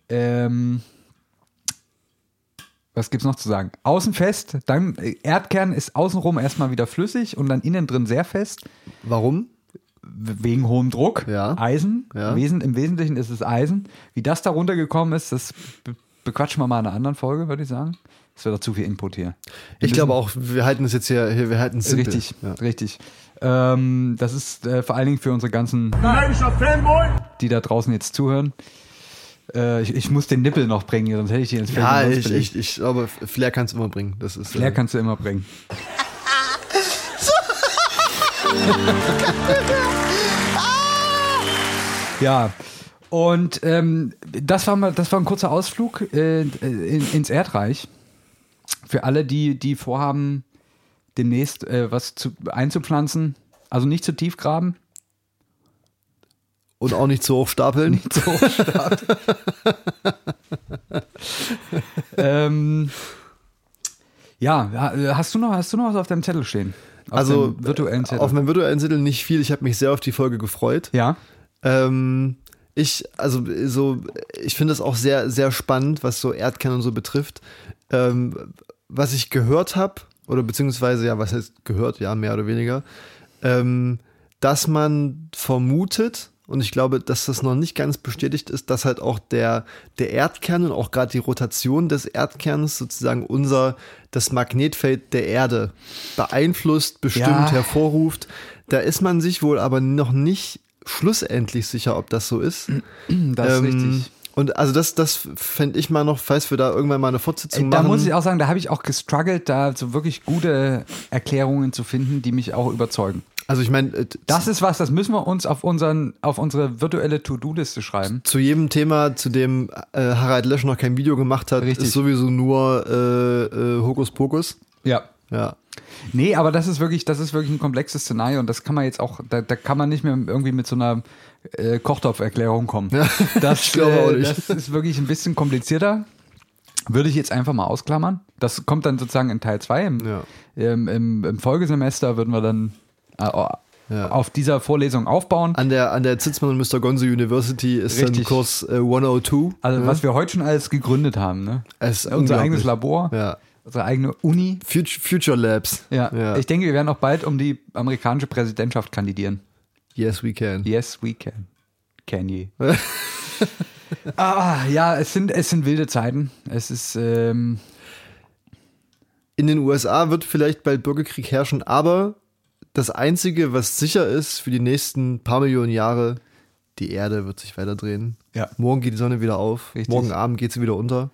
Ähm, was gibt's noch zu sagen? Außen fest, dann äh, Erdkern ist außenrum erstmal wieder flüssig und dann innen drin sehr fest, Warum? wegen hohem Druck. Ja. Eisen. Ja. Im Wesentlichen ist es Eisen. Wie das da runtergekommen ist, das be bequatschen wir mal in einer anderen Folge, würde ich sagen. Das wäre doch zu viel Input hier. Wir Ich glaube auch, wir halten es jetzt hier, hier wir halten es. Richtig, Ja. richtig. Ähm, das ist äh, vor allen Dingen für unsere ganzen, die da draußen jetzt zuhören. Äh, ich, ich muss den Nippel noch bringen, sonst hätte ich die ins Feld Ja, ich, ich, ich glaube, Flair kann es immer bringen. Das ist, Flair äh, kannst du immer bringen. ja, und ähm, das, war mal, das war ein kurzer Ausflug äh, in, ins Erdreich. für alle, die, die vorhaben, demnächst äh, was zu, einzupflanzen, also nicht zu tief graben, Und auch nicht zu hoch stapeln. nicht zu hoch starten. ähm, ja, hast du noch, hast du noch was auf deinem Zettel stehen? Auf also virtuellen Zettel. auf meinem virtuellen Zettel nicht viel. Ich habe mich sehr auf die Folge gefreut. ja. Ähm, ich, also so, ich finde es auch sehr, sehr spannend, was so Erdkern und so betrifft. Ähm, was ich gehört habe, oder beziehungsweise, ja, was heißt gehört, ja, mehr oder weniger, ähm, dass man vermutet, und ich glaube, dass das noch nicht ganz bestätigt ist, dass halt auch der, der Erdkern und auch gerade die Rotation des Erdkerns sozusagen unser, das Magnetfeld der Erde beeinflusst, bestimmt, Ja. hervorruft. Da ist man sich wohl aber noch nicht schlussendlich sicher, ob das so ist. Das ist Ähm, richtig. Und also das, das fände ich mal noch, falls wir da irgendwann mal eine Fortsetzung Ey, Da machen. muss ich auch sagen, da habe ich auch gestruggelt, da so wirklich gute Erklärungen zu finden, die mich auch überzeugen. also ich meine, Das ist was, das müssen wir uns auf, unseren, auf unsere virtuelle To-Do-Liste schreiben. zu jedem Thema, zu dem äh, Harald Lesch noch kein Video gemacht hat, Richtig. ist sowieso nur äh, äh, Hokuspokus. Ja. Ja. Nee, aber das ist wirklich, das ist wirklich ein komplexes Szenario und das kann man jetzt auch, da, da kann man nicht mehr irgendwie mit so einer äh, Kochtopferklärung kommen. Das, ich glaube auch äh, nicht. das ist wirklich ein bisschen komplizierter. Würde ich jetzt einfach mal ausklammern. Das kommt dann sozusagen in Teil 2. Im, Ja. im, im, Im Folgesemester würden wir dann äh, Ja. auf dieser Vorlesung aufbauen. An der, an der Zitzmann und Mr. Gonzo University ist dann Richtig. Kurs äh, 102. Also ja. was wir heute schon alles gegründet haben. Ne? Unser eigenes Labor, Ja. unsere eigene Uni. Future, Future Labs. Ja. ja. Ich denke, wir werden auch bald um die amerikanische Präsidentschaft kandidieren. Yes, we can. Yes, we can. Kanye. ah, ja, es sind, es sind wilde Zeiten. Es ist, ähm, In den USA wird vielleicht bald Bürgerkrieg herrschen, aber das Einzige, was sicher ist für die nächsten paar Millionen Jahre, die Erde wird sich weiter drehen. Ja. Morgen geht die Sonne wieder auf, Richtig. morgen Abend geht sie wieder unter,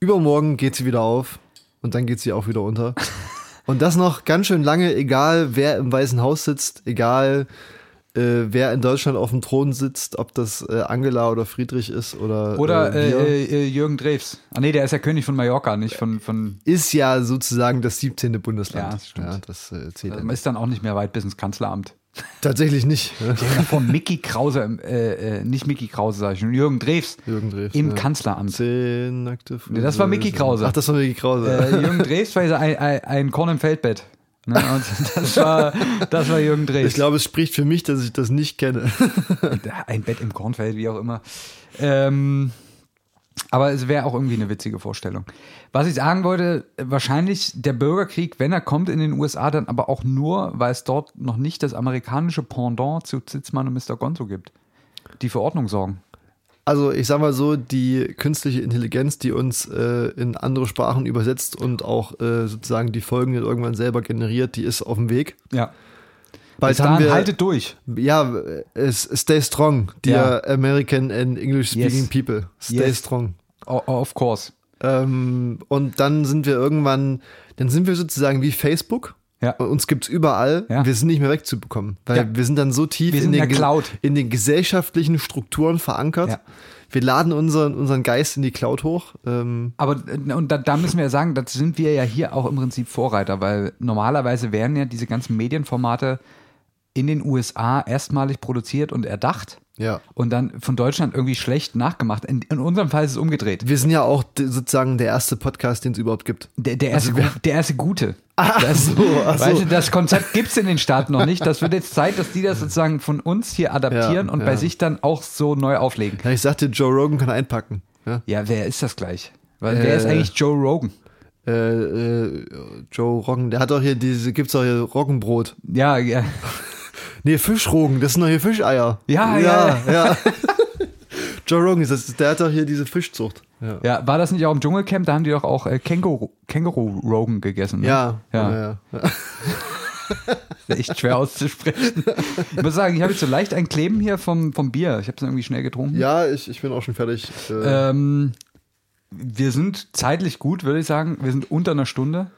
übermorgen geht sie wieder auf und dann geht sie auch wieder unter. und das noch ganz schön lange, egal wer im Weißen Haus sitzt, egal äh, wer in Deutschland auf dem Thron sitzt, ob das äh, Angela oder Friedrich ist oder, oder äh, wir. äh, äh, Jürgen Drews. Ah nee, der ist ja König von Mallorca, nicht von, von ist ja sozusagen das 17. Bundesland. Ja, stimmt. Ja, das äh, zählt also ist dann auch nicht mehr weit bis ins Kanzleramt. Tatsächlich nicht. Ja. Von Mickey Krause, äh, äh, nicht Mickey Krause, sag ich schon, Jürgen Drews Jürgen Drews. im ja. Kanzleramt. Zehn nackte. Nee, das war Mickey Krause. Ach, das war Mickey Krause. Äh, Jürgen Drews war ein, ein, ein Korn im Feldbett. Ne? Das war, das war Jürgen Drews. ich glaube, es spricht für mich, dass ich das nicht kenne. Ein Bett im Kornfeld, wie auch immer. Ähm, aber es wäre auch irgendwie eine witzige Vorstellung. Was ich sagen wollte, wahrscheinlich der Bürgerkrieg, wenn er kommt in den USA, dann aber auch nur, weil es dort noch nicht das amerikanische Pendant zu Zitzmann und Mr. Gonzo gibt. Die für Ordnung sorgen. Also, ich sag mal so, die künstliche Intelligenz, die uns äh, in andere Sprachen übersetzt und auch äh, sozusagen die Folgen dann irgendwann selber generiert, die ist auf dem Weg. Ja. Bald Bis haben wir, haltet durch. ja, es, stay strong, dear American and English speaking Yes. people. Stay Yes. strong. O of course. Ähm, und dann sind wir irgendwann, dann sind wir sozusagen wie Facebook. Ja. Uns gibt's überall. Ja. Wir sind nicht mehr wegzubekommen. Weil Ja. wir sind dann so tief in den, in den gesellschaftlichen Strukturen verankert. Wir laden unseren, unseren Geist in die Cloud hoch. Ähm, Aber äh, und da, da müssen wir ja sagen, das sind wir ja hier auch im Prinzip Vorreiter, weil normalerweise werden ja diese ganzen Medienformate in den USA erstmalig produziert und erdacht ja. und dann von Deutschland irgendwie schlecht nachgemacht. In, in unserem Fall ist es umgedreht. Wir sind ja auch sozusagen der erste Podcast, den es überhaupt gibt. Der, der, erste, gu- der erste Gute. Das, so, ach so. weißt du, das Konzept gibt es in den Staaten noch nicht. Das wird jetzt Zeit, dass die das sozusagen von uns hier adaptieren Ja, und ja. bei sich dann auch so neu auflegen. Ja, ich sagte, Joe Rogan kann einpacken. Ja? Ja, wer ist das gleich? Weil Äh, wer ist eigentlich Joe Rogan? Äh, äh, Joe Roggen, der hat doch hier diese, gibt's doch hier Roggenbrot. Ja, ja. Nee, Fischrogen, das sind doch hier Fischeier. Ja, ja. ja. Joe Rogan, das, der hat doch hier diese Fischzucht. Ja. Ja, war das nicht auch im Dschungelcamp? Da haben die doch auch äh, Känguru, Känguru Rogan gegessen. Ne? Ja, Ja. ja. ja. Echt schwer auszusprechen. Ich muss sagen, ich habe jetzt so leicht ein Kleben hier vom, vom Bier. Ich habe es irgendwie schnell getrunken. Ja, ich, ich bin auch schon fertig. Äh, Ähm, wir sind zeitlich gut, würde ich sagen. Wir sind unter einer Stunde.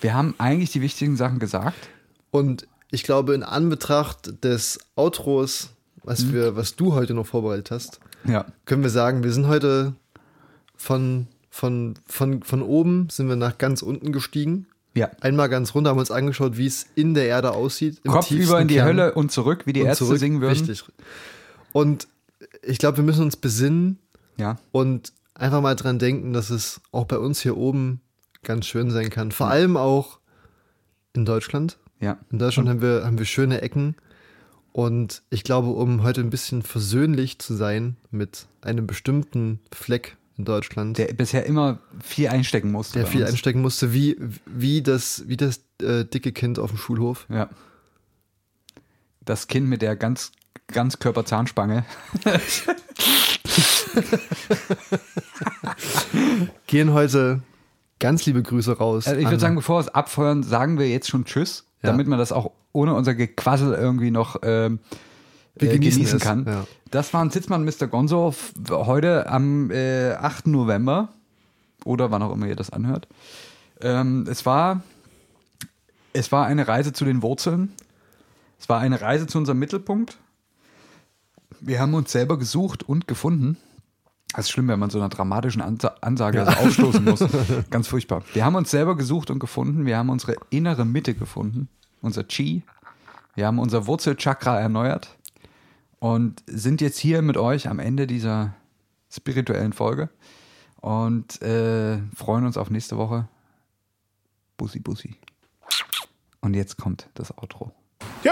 Wir haben eigentlich die wichtigen Sachen gesagt. Und ich glaube, in Anbetracht des Outros, was, wir, was du heute noch vorbereitet hast, Ja. können wir sagen, wir sind heute von, von, von, von oben sind wir nach ganz unten gestiegen. Ja. Einmal ganz runter, haben uns angeschaut, wie es in der Erde aussieht. Kopf über in die Kern Hölle und zurück, wie die Ärzte zurück. singen würden. Richtig. Und ich glaube, wir müssen uns besinnen Ja. und einfach mal dran denken, dass es auch bei uns hier oben ganz schön sein kann. Vor allem auch in Deutschland. Ja. In Deutschland haben wir, haben wir schöne Ecken. Und ich glaube, um heute ein bisschen versöhnlich zu sein mit einem bestimmten Fleck in Deutschland, Der bisher immer viel einstecken musste. der viel uns. einstecken musste, wie, wie das, wie das äh, dicke Kind auf dem Schulhof. Ja. Das Kind mit der ganz, ganz Körperzahnspange. Gehen heute ganz liebe Grüße raus. Also ich würde sagen, bevor wir es abfeuern, sagen wir jetzt schon Tschüss, Ja. damit man das auch ohne unser Gequassel irgendwie noch ähm, äh, genießen genießen kann. ja. Das waren Sitzmann Mr. Gonzo heute am äh, 8. November oder wann auch immer ihr das anhört. Ähm, es war es war eine Reise zu den Wurzeln. Es war eine Reise zu unserem Mittelpunkt. Wir haben uns selber gesucht und gefunden. Das ist schlimm, wenn man so einer dramatischen Ansa Ansage also aufstoßen muss. Ganz furchtbar. Wir haben uns selber gesucht und gefunden. Wir haben unsere innere Mitte gefunden. Unser Chi. Wir haben unser Wurzelchakra erneuert. Und sind jetzt hier mit euch am Ende dieser spirituellen Folge. Und äh, freuen uns auf nächste Woche. Bussi, bussi. Und jetzt kommt das Outro. Ich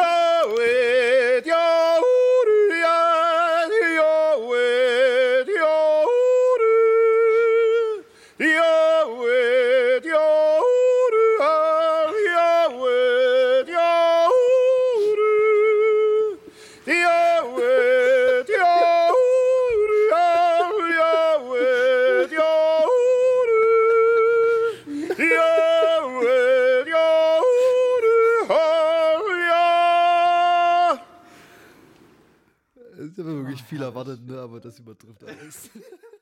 viel erwartet, ne? aber das übertrifft alles.